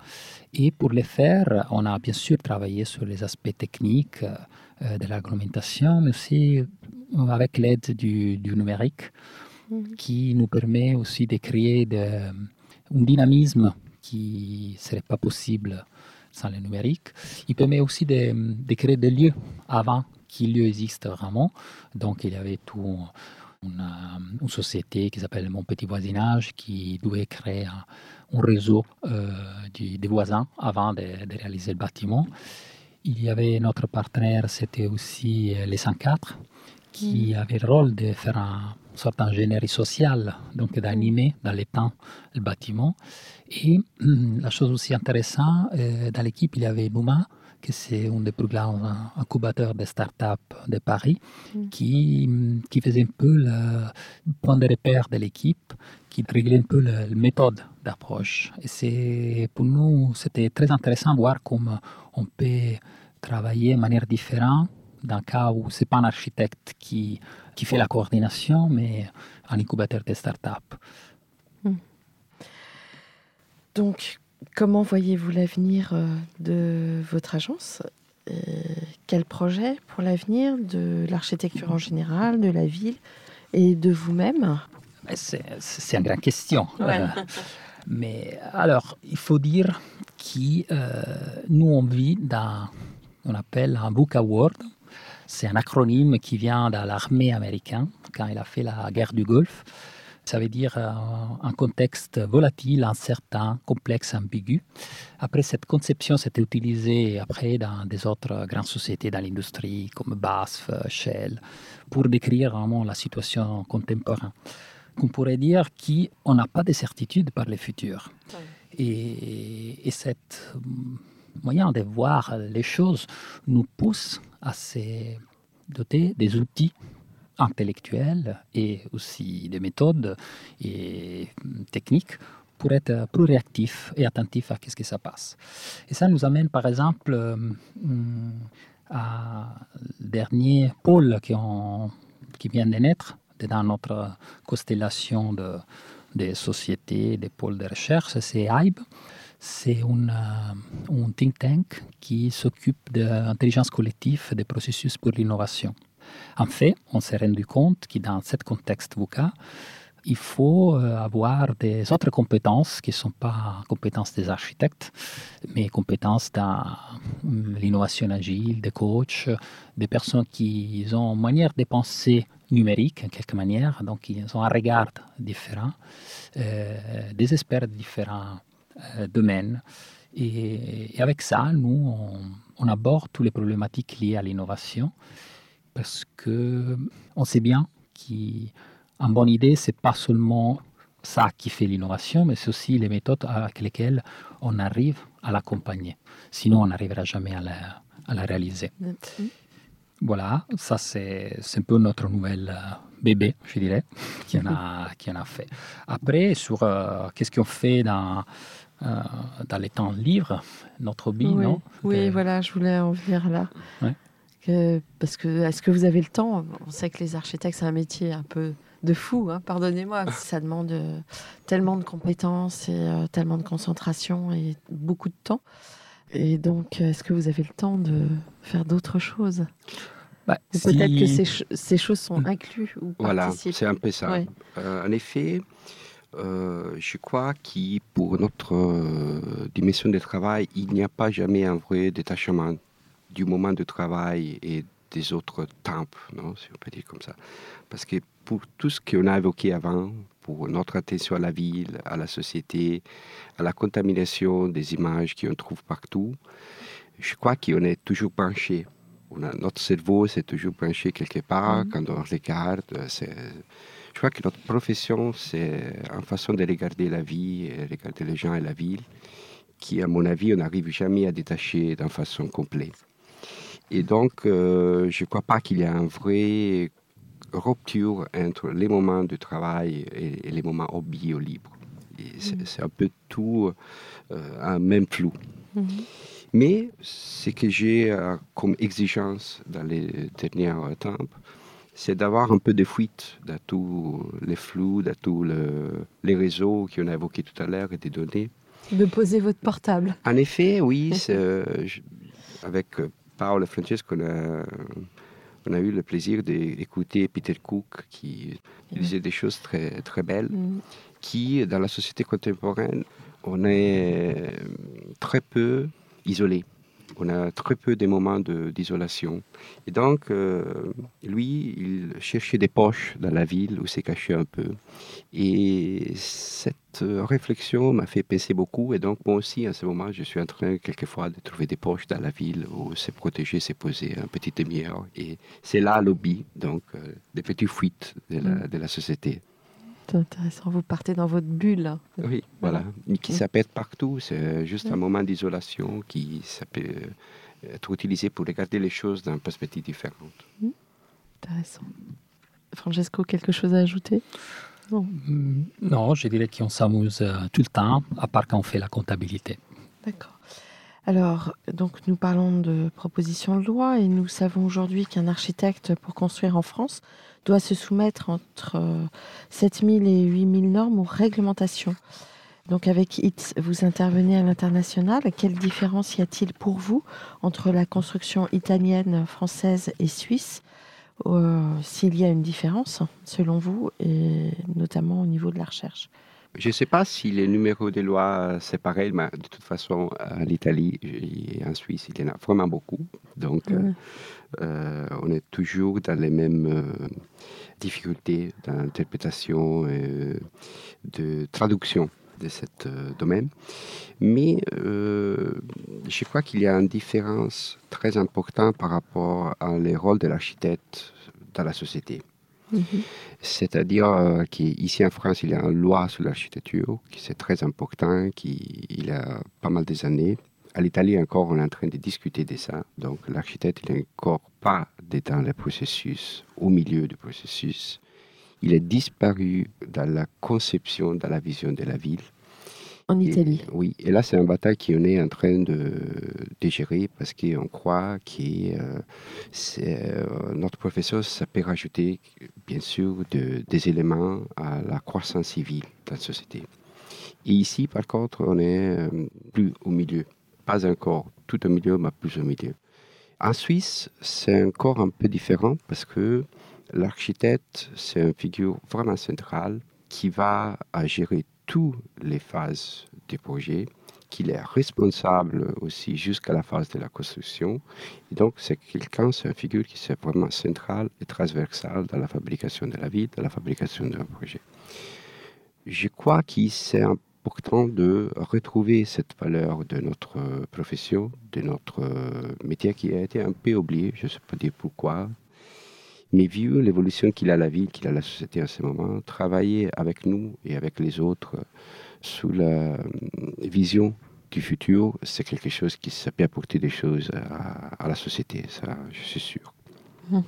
Speaker 3: Et pour le faire, on a bien sûr travaillé sur les aspects techniques euh, de l'argumentation, mais aussi euh, avec l'aide du, du, numérique, mm. qui nous permet aussi de créer de, un dynamisme qui ne serait pas possible sans le numérique. Il permet aussi de, créer des lieux avant qu'il existe vraiment. Donc il y avait tout une, société qui s'appelle Mon Petit Voisinage qui devait créer un, réseau euh, des voisins avant de, réaliser le bâtiment. Il y avait notre partenaire, c'était aussi euh, les 104, qui avait le rôle de faire un sorte d'ingénierie sociale, donc d'animer dans les temps le bâtiment. Et hum, la chose aussi intéressante, euh, dans l'équipe, il y avait Bouma, qui c'est un des plus grands incubateurs de start-up de Paris, mm. qui, hum, qui faisait un peu le point de repère de l'équipe, qui réglait un peu la méthode d'approche. Et c'est, pour nous, c'était très intéressant de voir comment on peut travailler de manière différente dans le cas où ce n'est pas un architecte qui, qui fait la coordination, mais un incubateur de start-up. Hmm.
Speaker 1: Donc, comment voyez-vous l'avenir euh, de votre agence? Quel projet pour l'avenir de l'architecture en général, de la ville et de vous-même?
Speaker 3: C'est une grande question. Euh, mais alors, il faut dire que euh, nous, on vit dans on appelle un Book Award. C'est un acronyme qui vient de l'armée américaine quand il a fait la guerre du Golfe. Ça veut dire euh, un contexte volatile, incertain, complexe, ambigu. Après, cette conception s'était utilisée après dans des autres grandes sociétés dans l'industrie, comme BASF, Shell, pour décrire vraiment la situation contemporaine. On pourrait dire qu'on n'a pas de certitude par le futur. Et, et cette moyen de voir les choses nous pousse à se doter des outils intellectuels et aussi des méthodes et techniques pour être plus réactifs et attentifs à ce qui se passe. Et ça nous amène par exemple euh, à dernier pôle qui, qui vient de naître dans notre constellation de, des sociétés, des pôles de recherche, c'est AIB c'est un, un think tank qui s'occupe de l'intelligence collective des processus pour l'innovation. En fait, on s'est rendu compte que dans ce contexte VUCA, il faut euh, avoir des autres compétences qui ne sont pas compétences des architectes, mais compétences dans hum, l'innovation agile, des coachs, des personnes qui ont une manière de penser numérique, en quelque manière, donc ils ont un regard différent, euh, des experts différents euh, domaine. Et, avec ça, nous, on, aborde toutes les problématiques liées à l'innovation parce que on sait bien qu'une bonne idée, c'est pas seulement ça qui fait l'innovation, mais c'est aussi les méthodes avec lesquelles on arrive à l'accompagner. Sinon, on n'arrivera jamais à la, à la réaliser. Voilà, ça c'est un peu notre nouvelle euh, bébé, je dirais, qui en a, qui en a fait. Après, sur euh, qu'est-ce qu'on fait dans euh, dans les temps libres, notre hobby,
Speaker 1: oui.
Speaker 3: non?
Speaker 1: Oui, voilà, je voulais en venir là. parce que, est-ce que vous avez le temps? On sait que les architectes, c'est un métier un peu de fou, hein, pardonnez-moi. Ça demande euh, tellement de compétences et euh, tellement de concentration et beaucoup de temps. Et donc, est-ce que vous avez le temps de faire d'autres choses? Bah, Peut-être que ces, ces, choses sont hmm. incluses ou
Speaker 4: Voilà, c'est un peu ça. en effet, euh, je crois que pour notre euh, dimension de travail, il n'y a pas jamais un vrai détachement du moment de travail et des autres temps, non, si on peut dire comme ça. Parce que pour tout ce qu'on a évoqué avant, pour notre attention à la ville, à la société, à la contamination des images qu'on trouve partout, je crois qu'on est toujours branché. notre cerveau s'est toujours branché quelque part. Mm-hmm. Quand on regarde, c'est je crois que notre profession, c'est une façon de regarder la vie, et regarder les gens et la ville, qui, à mon avis, on n'arrive jamais à détacher d'une façon complète. Et donc, euh, je ne crois pas qu'il y ait une vraie rupture entre les moments de travail et, les moments hobby ou libres. Mm. C'est un peu tout euh, un même flou. Mm-hmm. Mais ce que j'ai euh, comme exigence dans les derniers temps, c'est d'avoir un peu de fuite dans tous les flous, dans tous les réseaux qu'on a évoqués tout à l'heure et des données.
Speaker 1: De poser votre portable.
Speaker 4: En effet, oui. Euh, avec euh, Paul et Francesco, on a, on a eu le plaisir d'écouter Peter Cook qui disait des choses très, très belles, mm. qui, dans la société contemporaine, on est très peu isolé on a très peu de moments d'isolation. Et donc, euh, lui, il cherchait des poches dans la ville où s'est caché un peu. Et cette réflexion m'a fait penser beaucoup. Et donc, moi aussi, à ce moment, je suis en train, quelquefois, de trouver des poches dans la ville où se protéger, se poser un petit demi-heure. Et c'est là l'hobby, donc, euh, des petites fuites de la, mm. de la société.
Speaker 1: C'est intéressant, vous partez dans votre bulle.
Speaker 4: Oui, voilà, qui s'appelle partout. C'est juste un moment d'isolation qui peut être utilisé pour regarder les choses d'une perspective différente.
Speaker 1: Mmh. Intéressant. Francesco, quelque chose à ajouter?
Speaker 3: Non. Mmh, non, je dirais qu'on s'amuse euh, tout le temps, à part quand on fait la comptabilité.
Speaker 1: D'accord. Alors, donc nous parlons de proposition de loi et nous savons aujourd'hui qu'un architecte pour construire en France doit se soumettre entre 7000 et 8000 normes ou réglementations. Donc avec ITS, vous intervenez à l'international. Quelle différence y a-t-il pour vous entre la construction italienne, française et suisse euh, S'il y a une différence, selon vous, et notamment au niveau de la recherche?
Speaker 4: Je ne sais pas si les numéros de loi, c'est pareil, mais de toute façon, en Italie et en Suisse, il y en a vraiment beaucoup. Donc, euh, euh, on est toujours dans les mêmes difficultés d'interprétation et de traduction de ce euh, domaine. Mais euh, je crois qu'il y a une différence très importante par rapport à les rôles de l'architecte dans la société. Mhm. C'est-à-dire euh, qu'ici en France, il y a une loi sur l'architecture qui c'est très important, qui il y a pas mal des années. À l'Italie encore, on est en train de discuter de ça. Donc l'architecte, il n'est encore pas dans le processus, au milieu du processus il est disparu dans la conception, dans la vision de la ville.
Speaker 1: En Italie.
Speaker 4: oui, et là c'est un bataille qu'on est en train de, gérer parce qu'on croit que euh, notre professeur, ça peut rajouter bien sûr des éléments à la croissance civile de la société. Et ici, par contre, on est euh, plus au milieu. Pas encore tout au milieu, mais plus au milieu. En Suisse, c'est encore un peu différent parce que L'architecte, c'est une figure vraiment centrale qui va gérer toutes les phases des projets, qu'il est responsable aussi jusqu'à la phase de la construction. Donc, c'est quelqu'un, c'est une figure qui est vraiment centrale et transversale dans la fabrication de la vie, dans la fabrication d'un projet. Je crois que c'est important de retrouver cette valeur de notre profession, de notre métier qui a été un peu oublié, je ne sais pas dire pourquoi, mais vu l'évolution qu'il a la ville, qu'il a la société en ce moment, travailler avec nous et avec les autres sous la euh, vision du futur, c'est quelque chose qui peut apporter des choses à, la société, ça, je suis sûr. Mhm.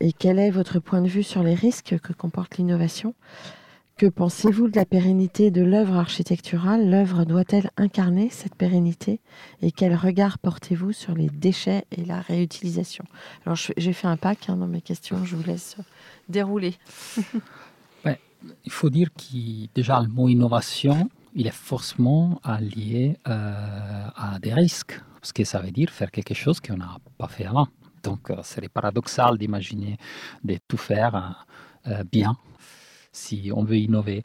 Speaker 1: Et quel est votre point de vue sur les risques que comporte l'innovation? Que pensez-vous de la pérennité de l'œuvre architecturale? L'œuvre doit-elle incarner cette pérennité? Et quel regard portez-vous sur les déchets et la réutilisation? Alors, j'ai fait un pack hein, dans mes questions, je vous laisse dérouler.
Speaker 3: il faut dire que déjà le mot innovation, il est forcément lié euh, à des risques, parce que ça veut dire faire quelque chose qu'on n'a pas fait avant. Donc, euh, c'est paradoxal d'imaginer de tout faire euh, bien si on veut innover.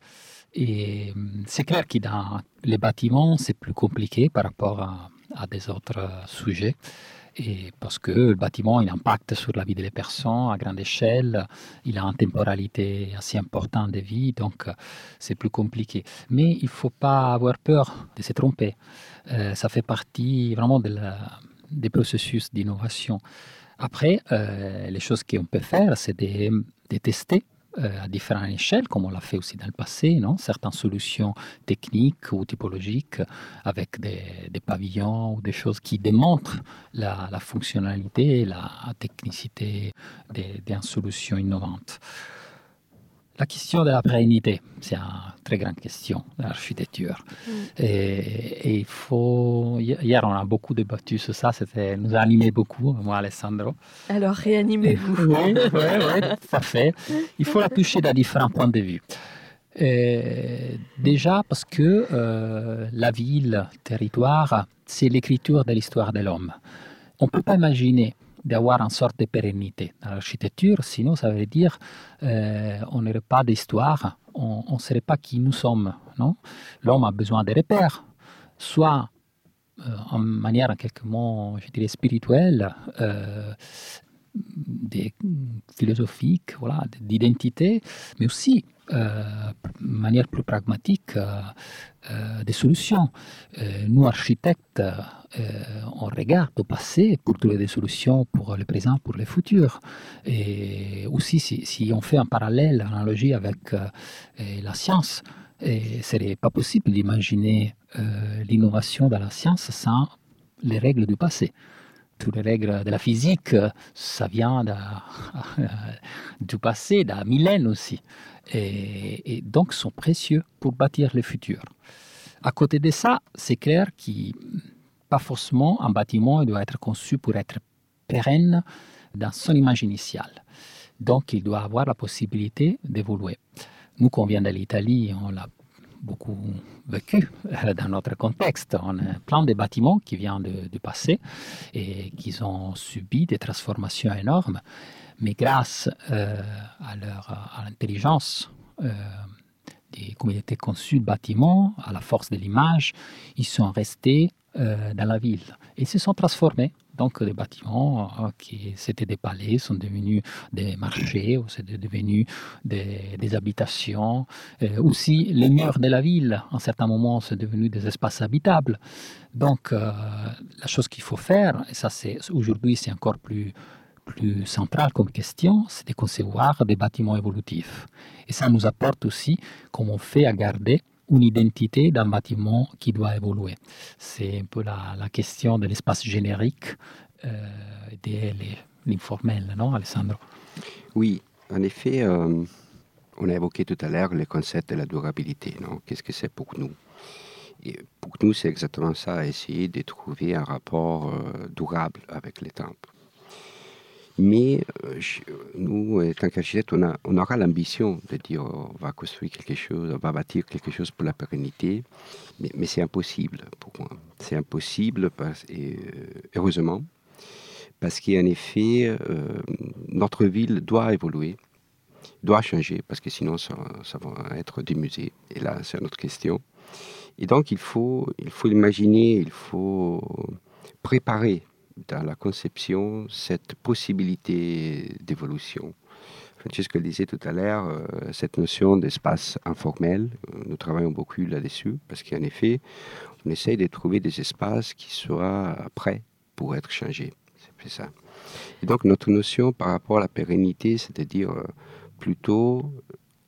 Speaker 3: Et hum, c'est clair que dans les bâtiments, c'est plus compliqué par rapport à, des autres euh, sujets. Et parce que le bâtiment, il impacte sur la vie des personnes à grande échelle, il a une temporalité assez importante de vie, donc euh, c'est plus compliqué. Mais il ne faut pas avoir peur de se tromper. Euh, ça fait partie vraiment de des processus d'innovation. Après, les choses qu'on peut faire, c'est de, tester à différentes échelles, comme on l'a fait aussi dans le passé, non? Certaines solutions techniques ou typologiques avec des, pavillons ou des choses qui démontrent la, la fonctionnalité et la technicité des solutions innovantes. La question de la pérennité, c'est une très grande question de l'architecture. Mm. Et, il faut. Hier, on a beaucoup débattu sur ça. C'était, nous a animé beaucoup, moi, Alessandro.
Speaker 1: Alors, réanimez-vous.
Speaker 3: oui, oui, oui, tout à fait. Il faut la toucher de différents points de vue. déjà parce que euh, la ville, le territoire, c'est l'écriture de l'histoire de l'homme. On ne peut pas imaginer d'avoir une sorte de pérennité dans l'architecture, sinon ça veut dire euh, on n'aurait pas d'histoire, on ne serait pas qui nous sommes. Non? L'homme a besoin de repères, soit euh, en manière en quelque mots, je dirais, spirituelle, euh, des philosophiques, voilà, d'identité, mais aussi euh, de manière plus pragmatique euh, des solutions. nous, architectes, on regarde au passé pour trouver des solutions pour le présent, pour le futur. Et aussi, si, on fait un parallèle, une analogie avec la science, ce serait pas possible d'imaginer l'innovation dans la science sans les règles du passé toutes les règles de la physique, ça vient du passé, d'un millénaire aussi. Et, et, donc sont précieux pour bâtir le futur. À côté de ça, c'est clair que pas forcément un bâtiment doit être conçu pour être pérenne dans son image initiale. Donc, il doit avoir la possibilité d'évoluer. Nous, qu'on vient de l'Italie, on l'a beaucoup vécu euh, dans notre contexte. On a plein de bâtiments qui viennent du passé et qui ont subi des transformations énormes. Mais grâce euh, à, leur, à l'intelligence euh, des communautés conçues de bâtiments, à la force de l'image, ils sont restés dans la ville. Ils se sont transformés donc des bâtiments euh, qui c'était des palais sont devenus des marchés ou c'est devenu des, habitations. Euh, aussi les murs de la ville, en certains moments, c'est devenu des espaces habitables. Donc euh, la chose qu'il faut faire, et ça c'est aujourd'hui c'est encore plus plus central comme question, c'est de concevoir des bâtiments évolutifs. Et ça nous apporte aussi comment on fait à garder une identité d'un bâtiment qui doit évoluer. C'est un peu la, question de l'espace générique euh, et l'informel, non, Alessandro?
Speaker 4: Oui, en effet, euh, on a évoqué tout à l'heure le concept de la durabilité. Non? Qu'est-ce que c'est pour nous? Pour nous, c'est exactement ça, essayer de trouver un rapport euh, durable avec les temples. Mais euh, nous, en tant qu'architecte, on, on aura l'ambition de dire on va construire quelque chose, on va bâtir quelque chose pour la pérennité, mais, c'est impossible pour moi. C'est impossible, euh, heureusement, parce qu'en effet, euh, notre ville doit évoluer, doit changer, parce que sinon ça, ça va être des musées. Et là, c'est une autre question. Et donc, il faut, il faut imaginer, il faut préparer dans la conception cette possibilité d'évolution. Francesco disait tout à l'heure, euh, cette notion d'espace informel, nous travaillons beaucoup là-dessus, parce qu'en effet, on essaye de trouver des espaces qui soient prêts pour être changés. C'est ça. Et donc notre notion par rapport à la pérennité, c'est-à-dire euh, plutôt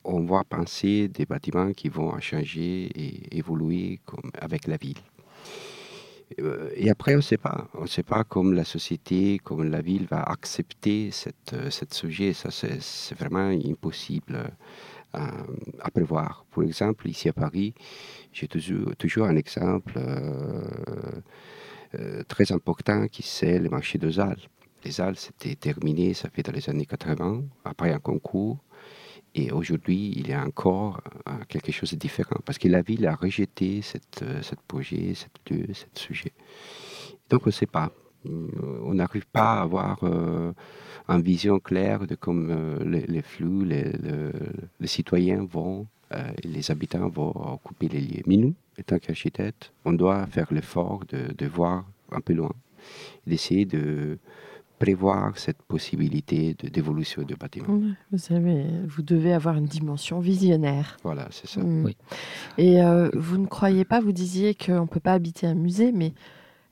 Speaker 4: on va penser des bâtiments qui vont changer et évoluer avec la ville. Euh, et après, on ne sait pas. On ne sait pas comme la société, comme la ville va accepter cette, euh, sujet. Ça, c'est vraiment impossible à, euh, à, prévoir. Pour exemple, ici à Paris, j'ai toujours, un exemple très important qui c'est le marché de Halles. Les Halles, c'était terminé, ça fait dans les années 80, après un concours. Et aujourd'hui, il y a encore euh, quelque chose de différent parce que la ville a rejeté cette, euh, projet, cette lieu, ce sujet. Donc on ne sait pas. On n'arrive pas à avoir euh, une vision claire de comment les, les, flux, les, le, les, citoyens vont, les habitants vont occuper les lieux. Mais nous, étant qu'architectes, on doit faire l'effort de, voir un peu loin, d'essayer de prévoir cette possibilité d'évolution du bâtiment.
Speaker 1: Vous savez, vous devez avoir une dimension visionnaire.
Speaker 4: Voilà, c'est ça.
Speaker 3: Mmh. Oui.
Speaker 1: Et euh, vous ne croyez pas, vous disiez qu'on ne peut pas habiter un musée, mais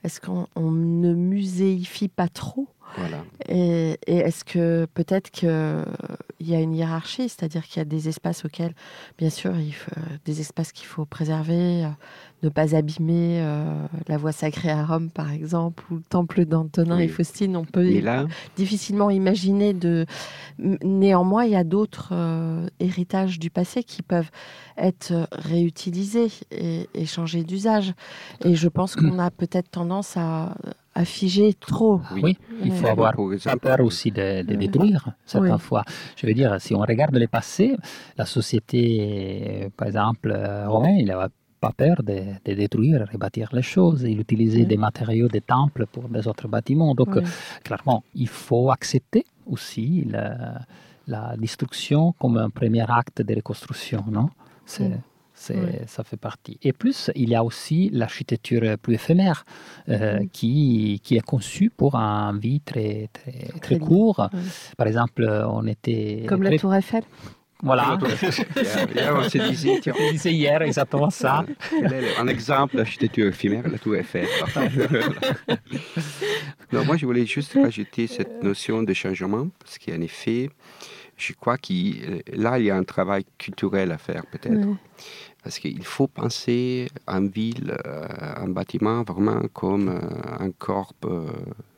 Speaker 1: est-ce qu'on ne muséifie pas trop?
Speaker 4: Voilà.
Speaker 1: Et, et est-ce que peut-être qu'il y a une hiérarchie, c'est-à-dire qu'il y a des espaces auxquels, bien sûr, il faut, des espaces qu'il faut préserver, euh, ne pas abîmer euh, la voie sacrée à Rome, par exemple, ou le temple d'Antonin oui. et Faustine. On peut
Speaker 4: là...
Speaker 1: difficilement imaginer de. Néanmoins, il y a d'autres euh, héritages du passé qui peuvent être réutilisés et, et changer d'usage. Et je pense qu'on a peut-être tendance à à figer trop.
Speaker 3: Oui, oui il faut avoir peur aussi de, de détruire certaines oui. fois. Je veux dire, si on regarde le passé, la société, par exemple, romaine, il n'avait pas peur de, de, détruire, rebâtir les choses. Il utilisait des matériaux des temples pour des autres bâtiments. Donc, clairement, il faut accepter aussi la, la, destruction comme un premier acte de reconstruction, non? C'est oui. ça fait partie. Et plus, il y a aussi l'architecture plus éphémère euh, oui. qui, qui, est conçue pour un vie très, très, très, très court. Oui. Par exemple, on était...
Speaker 1: Comme
Speaker 3: très...
Speaker 1: la Tour Eiffel
Speaker 3: voilà.
Speaker 4: hier, on se disait, tiens.
Speaker 3: On disait hier exactement ça.
Speaker 4: Un exemple? D'architecture éphémère, la Tour Eiffel. non, moi, je voulais juste rajouter cette notion de changement, parce qu'en effet, je crois que là, il y a un travail culturel à faire peut-être. Oui. Parce qu'il faut penser en ville, euh, un bâtiment vraiment comme euh, un corps euh,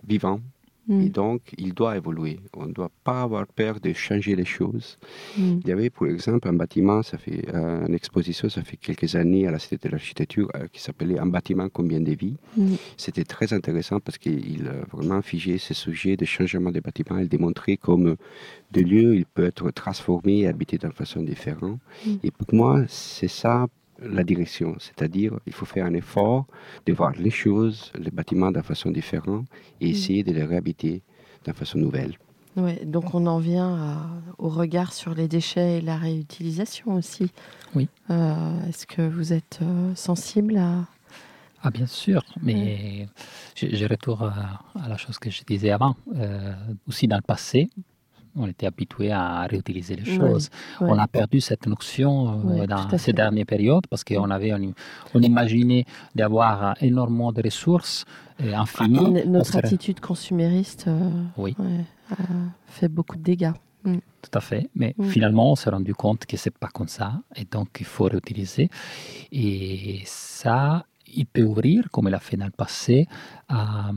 Speaker 4: vivant, Mm. Et donc, il doit évoluer. On ne doit pas avoir peur de changer les choses. Mm. Il y avait, pour exemple, un bâtiment, ça fait euh, une exposition, ça fait quelques années à la Cité de l'Architecture, euh, qui s'appelait Un bâtiment, combien de vies mm. C'était très intéressant parce qu'il a vraiment figé ce sujet de changement des bâtiments. Il démontrait comme de lieu, il peut être transformé et habité d'une façon différente. Et pour moi, c'est ça la direction, c'est-à-dire il faut faire un effort de voir les choses, les bâtiments d'une façon différente et essayer de les réhabiter d'une façon nouvelle.
Speaker 1: Ouais, donc on en vient au regard sur les déchets et la réutilisation aussi.
Speaker 3: Oui.
Speaker 1: Euh, est-ce que vous êtes euh, sensible à...
Speaker 3: Ah bien sûr, mais je, retourne à, la chose que je disais avant. Euh, aussi dans le passé, on était habitué à réutiliser les choses. On a perdu cette notion euh, dans ces dernières périodes parce qu'on avait, on, imaginait d'avoir énormément de ressources et infinies.
Speaker 1: Notre attitude consumériste euh, fait beaucoup de dégâts.
Speaker 3: Mm. Tout à fait. Mais mm. finalement, on s'est rendu compte que c'est pas comme ça. Et donc, il faut réutiliser. Et ça, il peut ouvrir, comme il a fait dans le passé, à,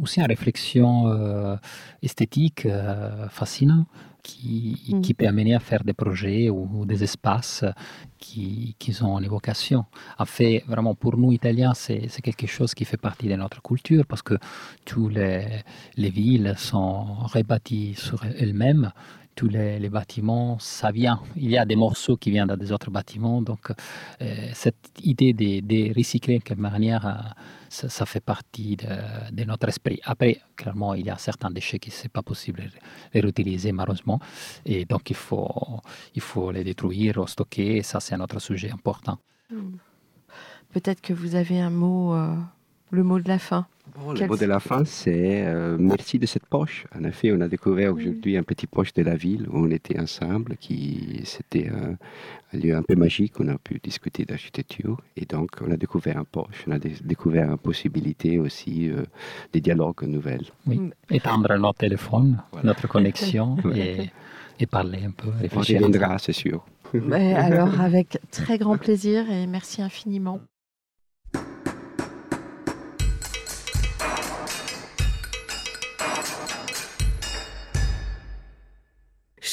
Speaker 3: aussi une réflexion euh, esthétique euh, fascinante qui, mm. qui, peut amener à faire des projets ou, des espaces qui, qui, ont une évocation. En fait, vraiment, pour nous, Italiens, c'est quelque chose qui fait partie de notre culture parce que toutes les, les villes sont rebâties sur elles-mêmes tous les, bâtiments, ça vient. Il y a des morceaux qui viennent des autres bâtiments. Donc, euh, cette idée de, recycler de quelque manière, euh, ça, fait partie de, notre esprit. Après, clairement, il y a certains déchets qui n'est pas possible de réutiliser, malheureusement. Et donc, il faut, il faut les détruire ou stocker. Ça, c'est un autre sujet important. Hmm.
Speaker 1: Peut-être que vous avez un mot, euh, le mot de la fin
Speaker 4: le mot de la fin, c'est euh, merci de cette poche. En effet, on a découvert aujourd'hui un petit poche de la ville où on était ensemble, qui c'était un, lieu un peu magique. On a pu discuter d'architecture et donc on a découvert un poche. On a découvert une possibilité aussi euh, des dialogues nouvelles.
Speaker 3: Oui, mm. étendre notre téléphone, notre connexion et, et, parler un peu.
Speaker 4: On reviendra, c'est sûr.
Speaker 1: alors, avec très grand plaisir et merci infiniment.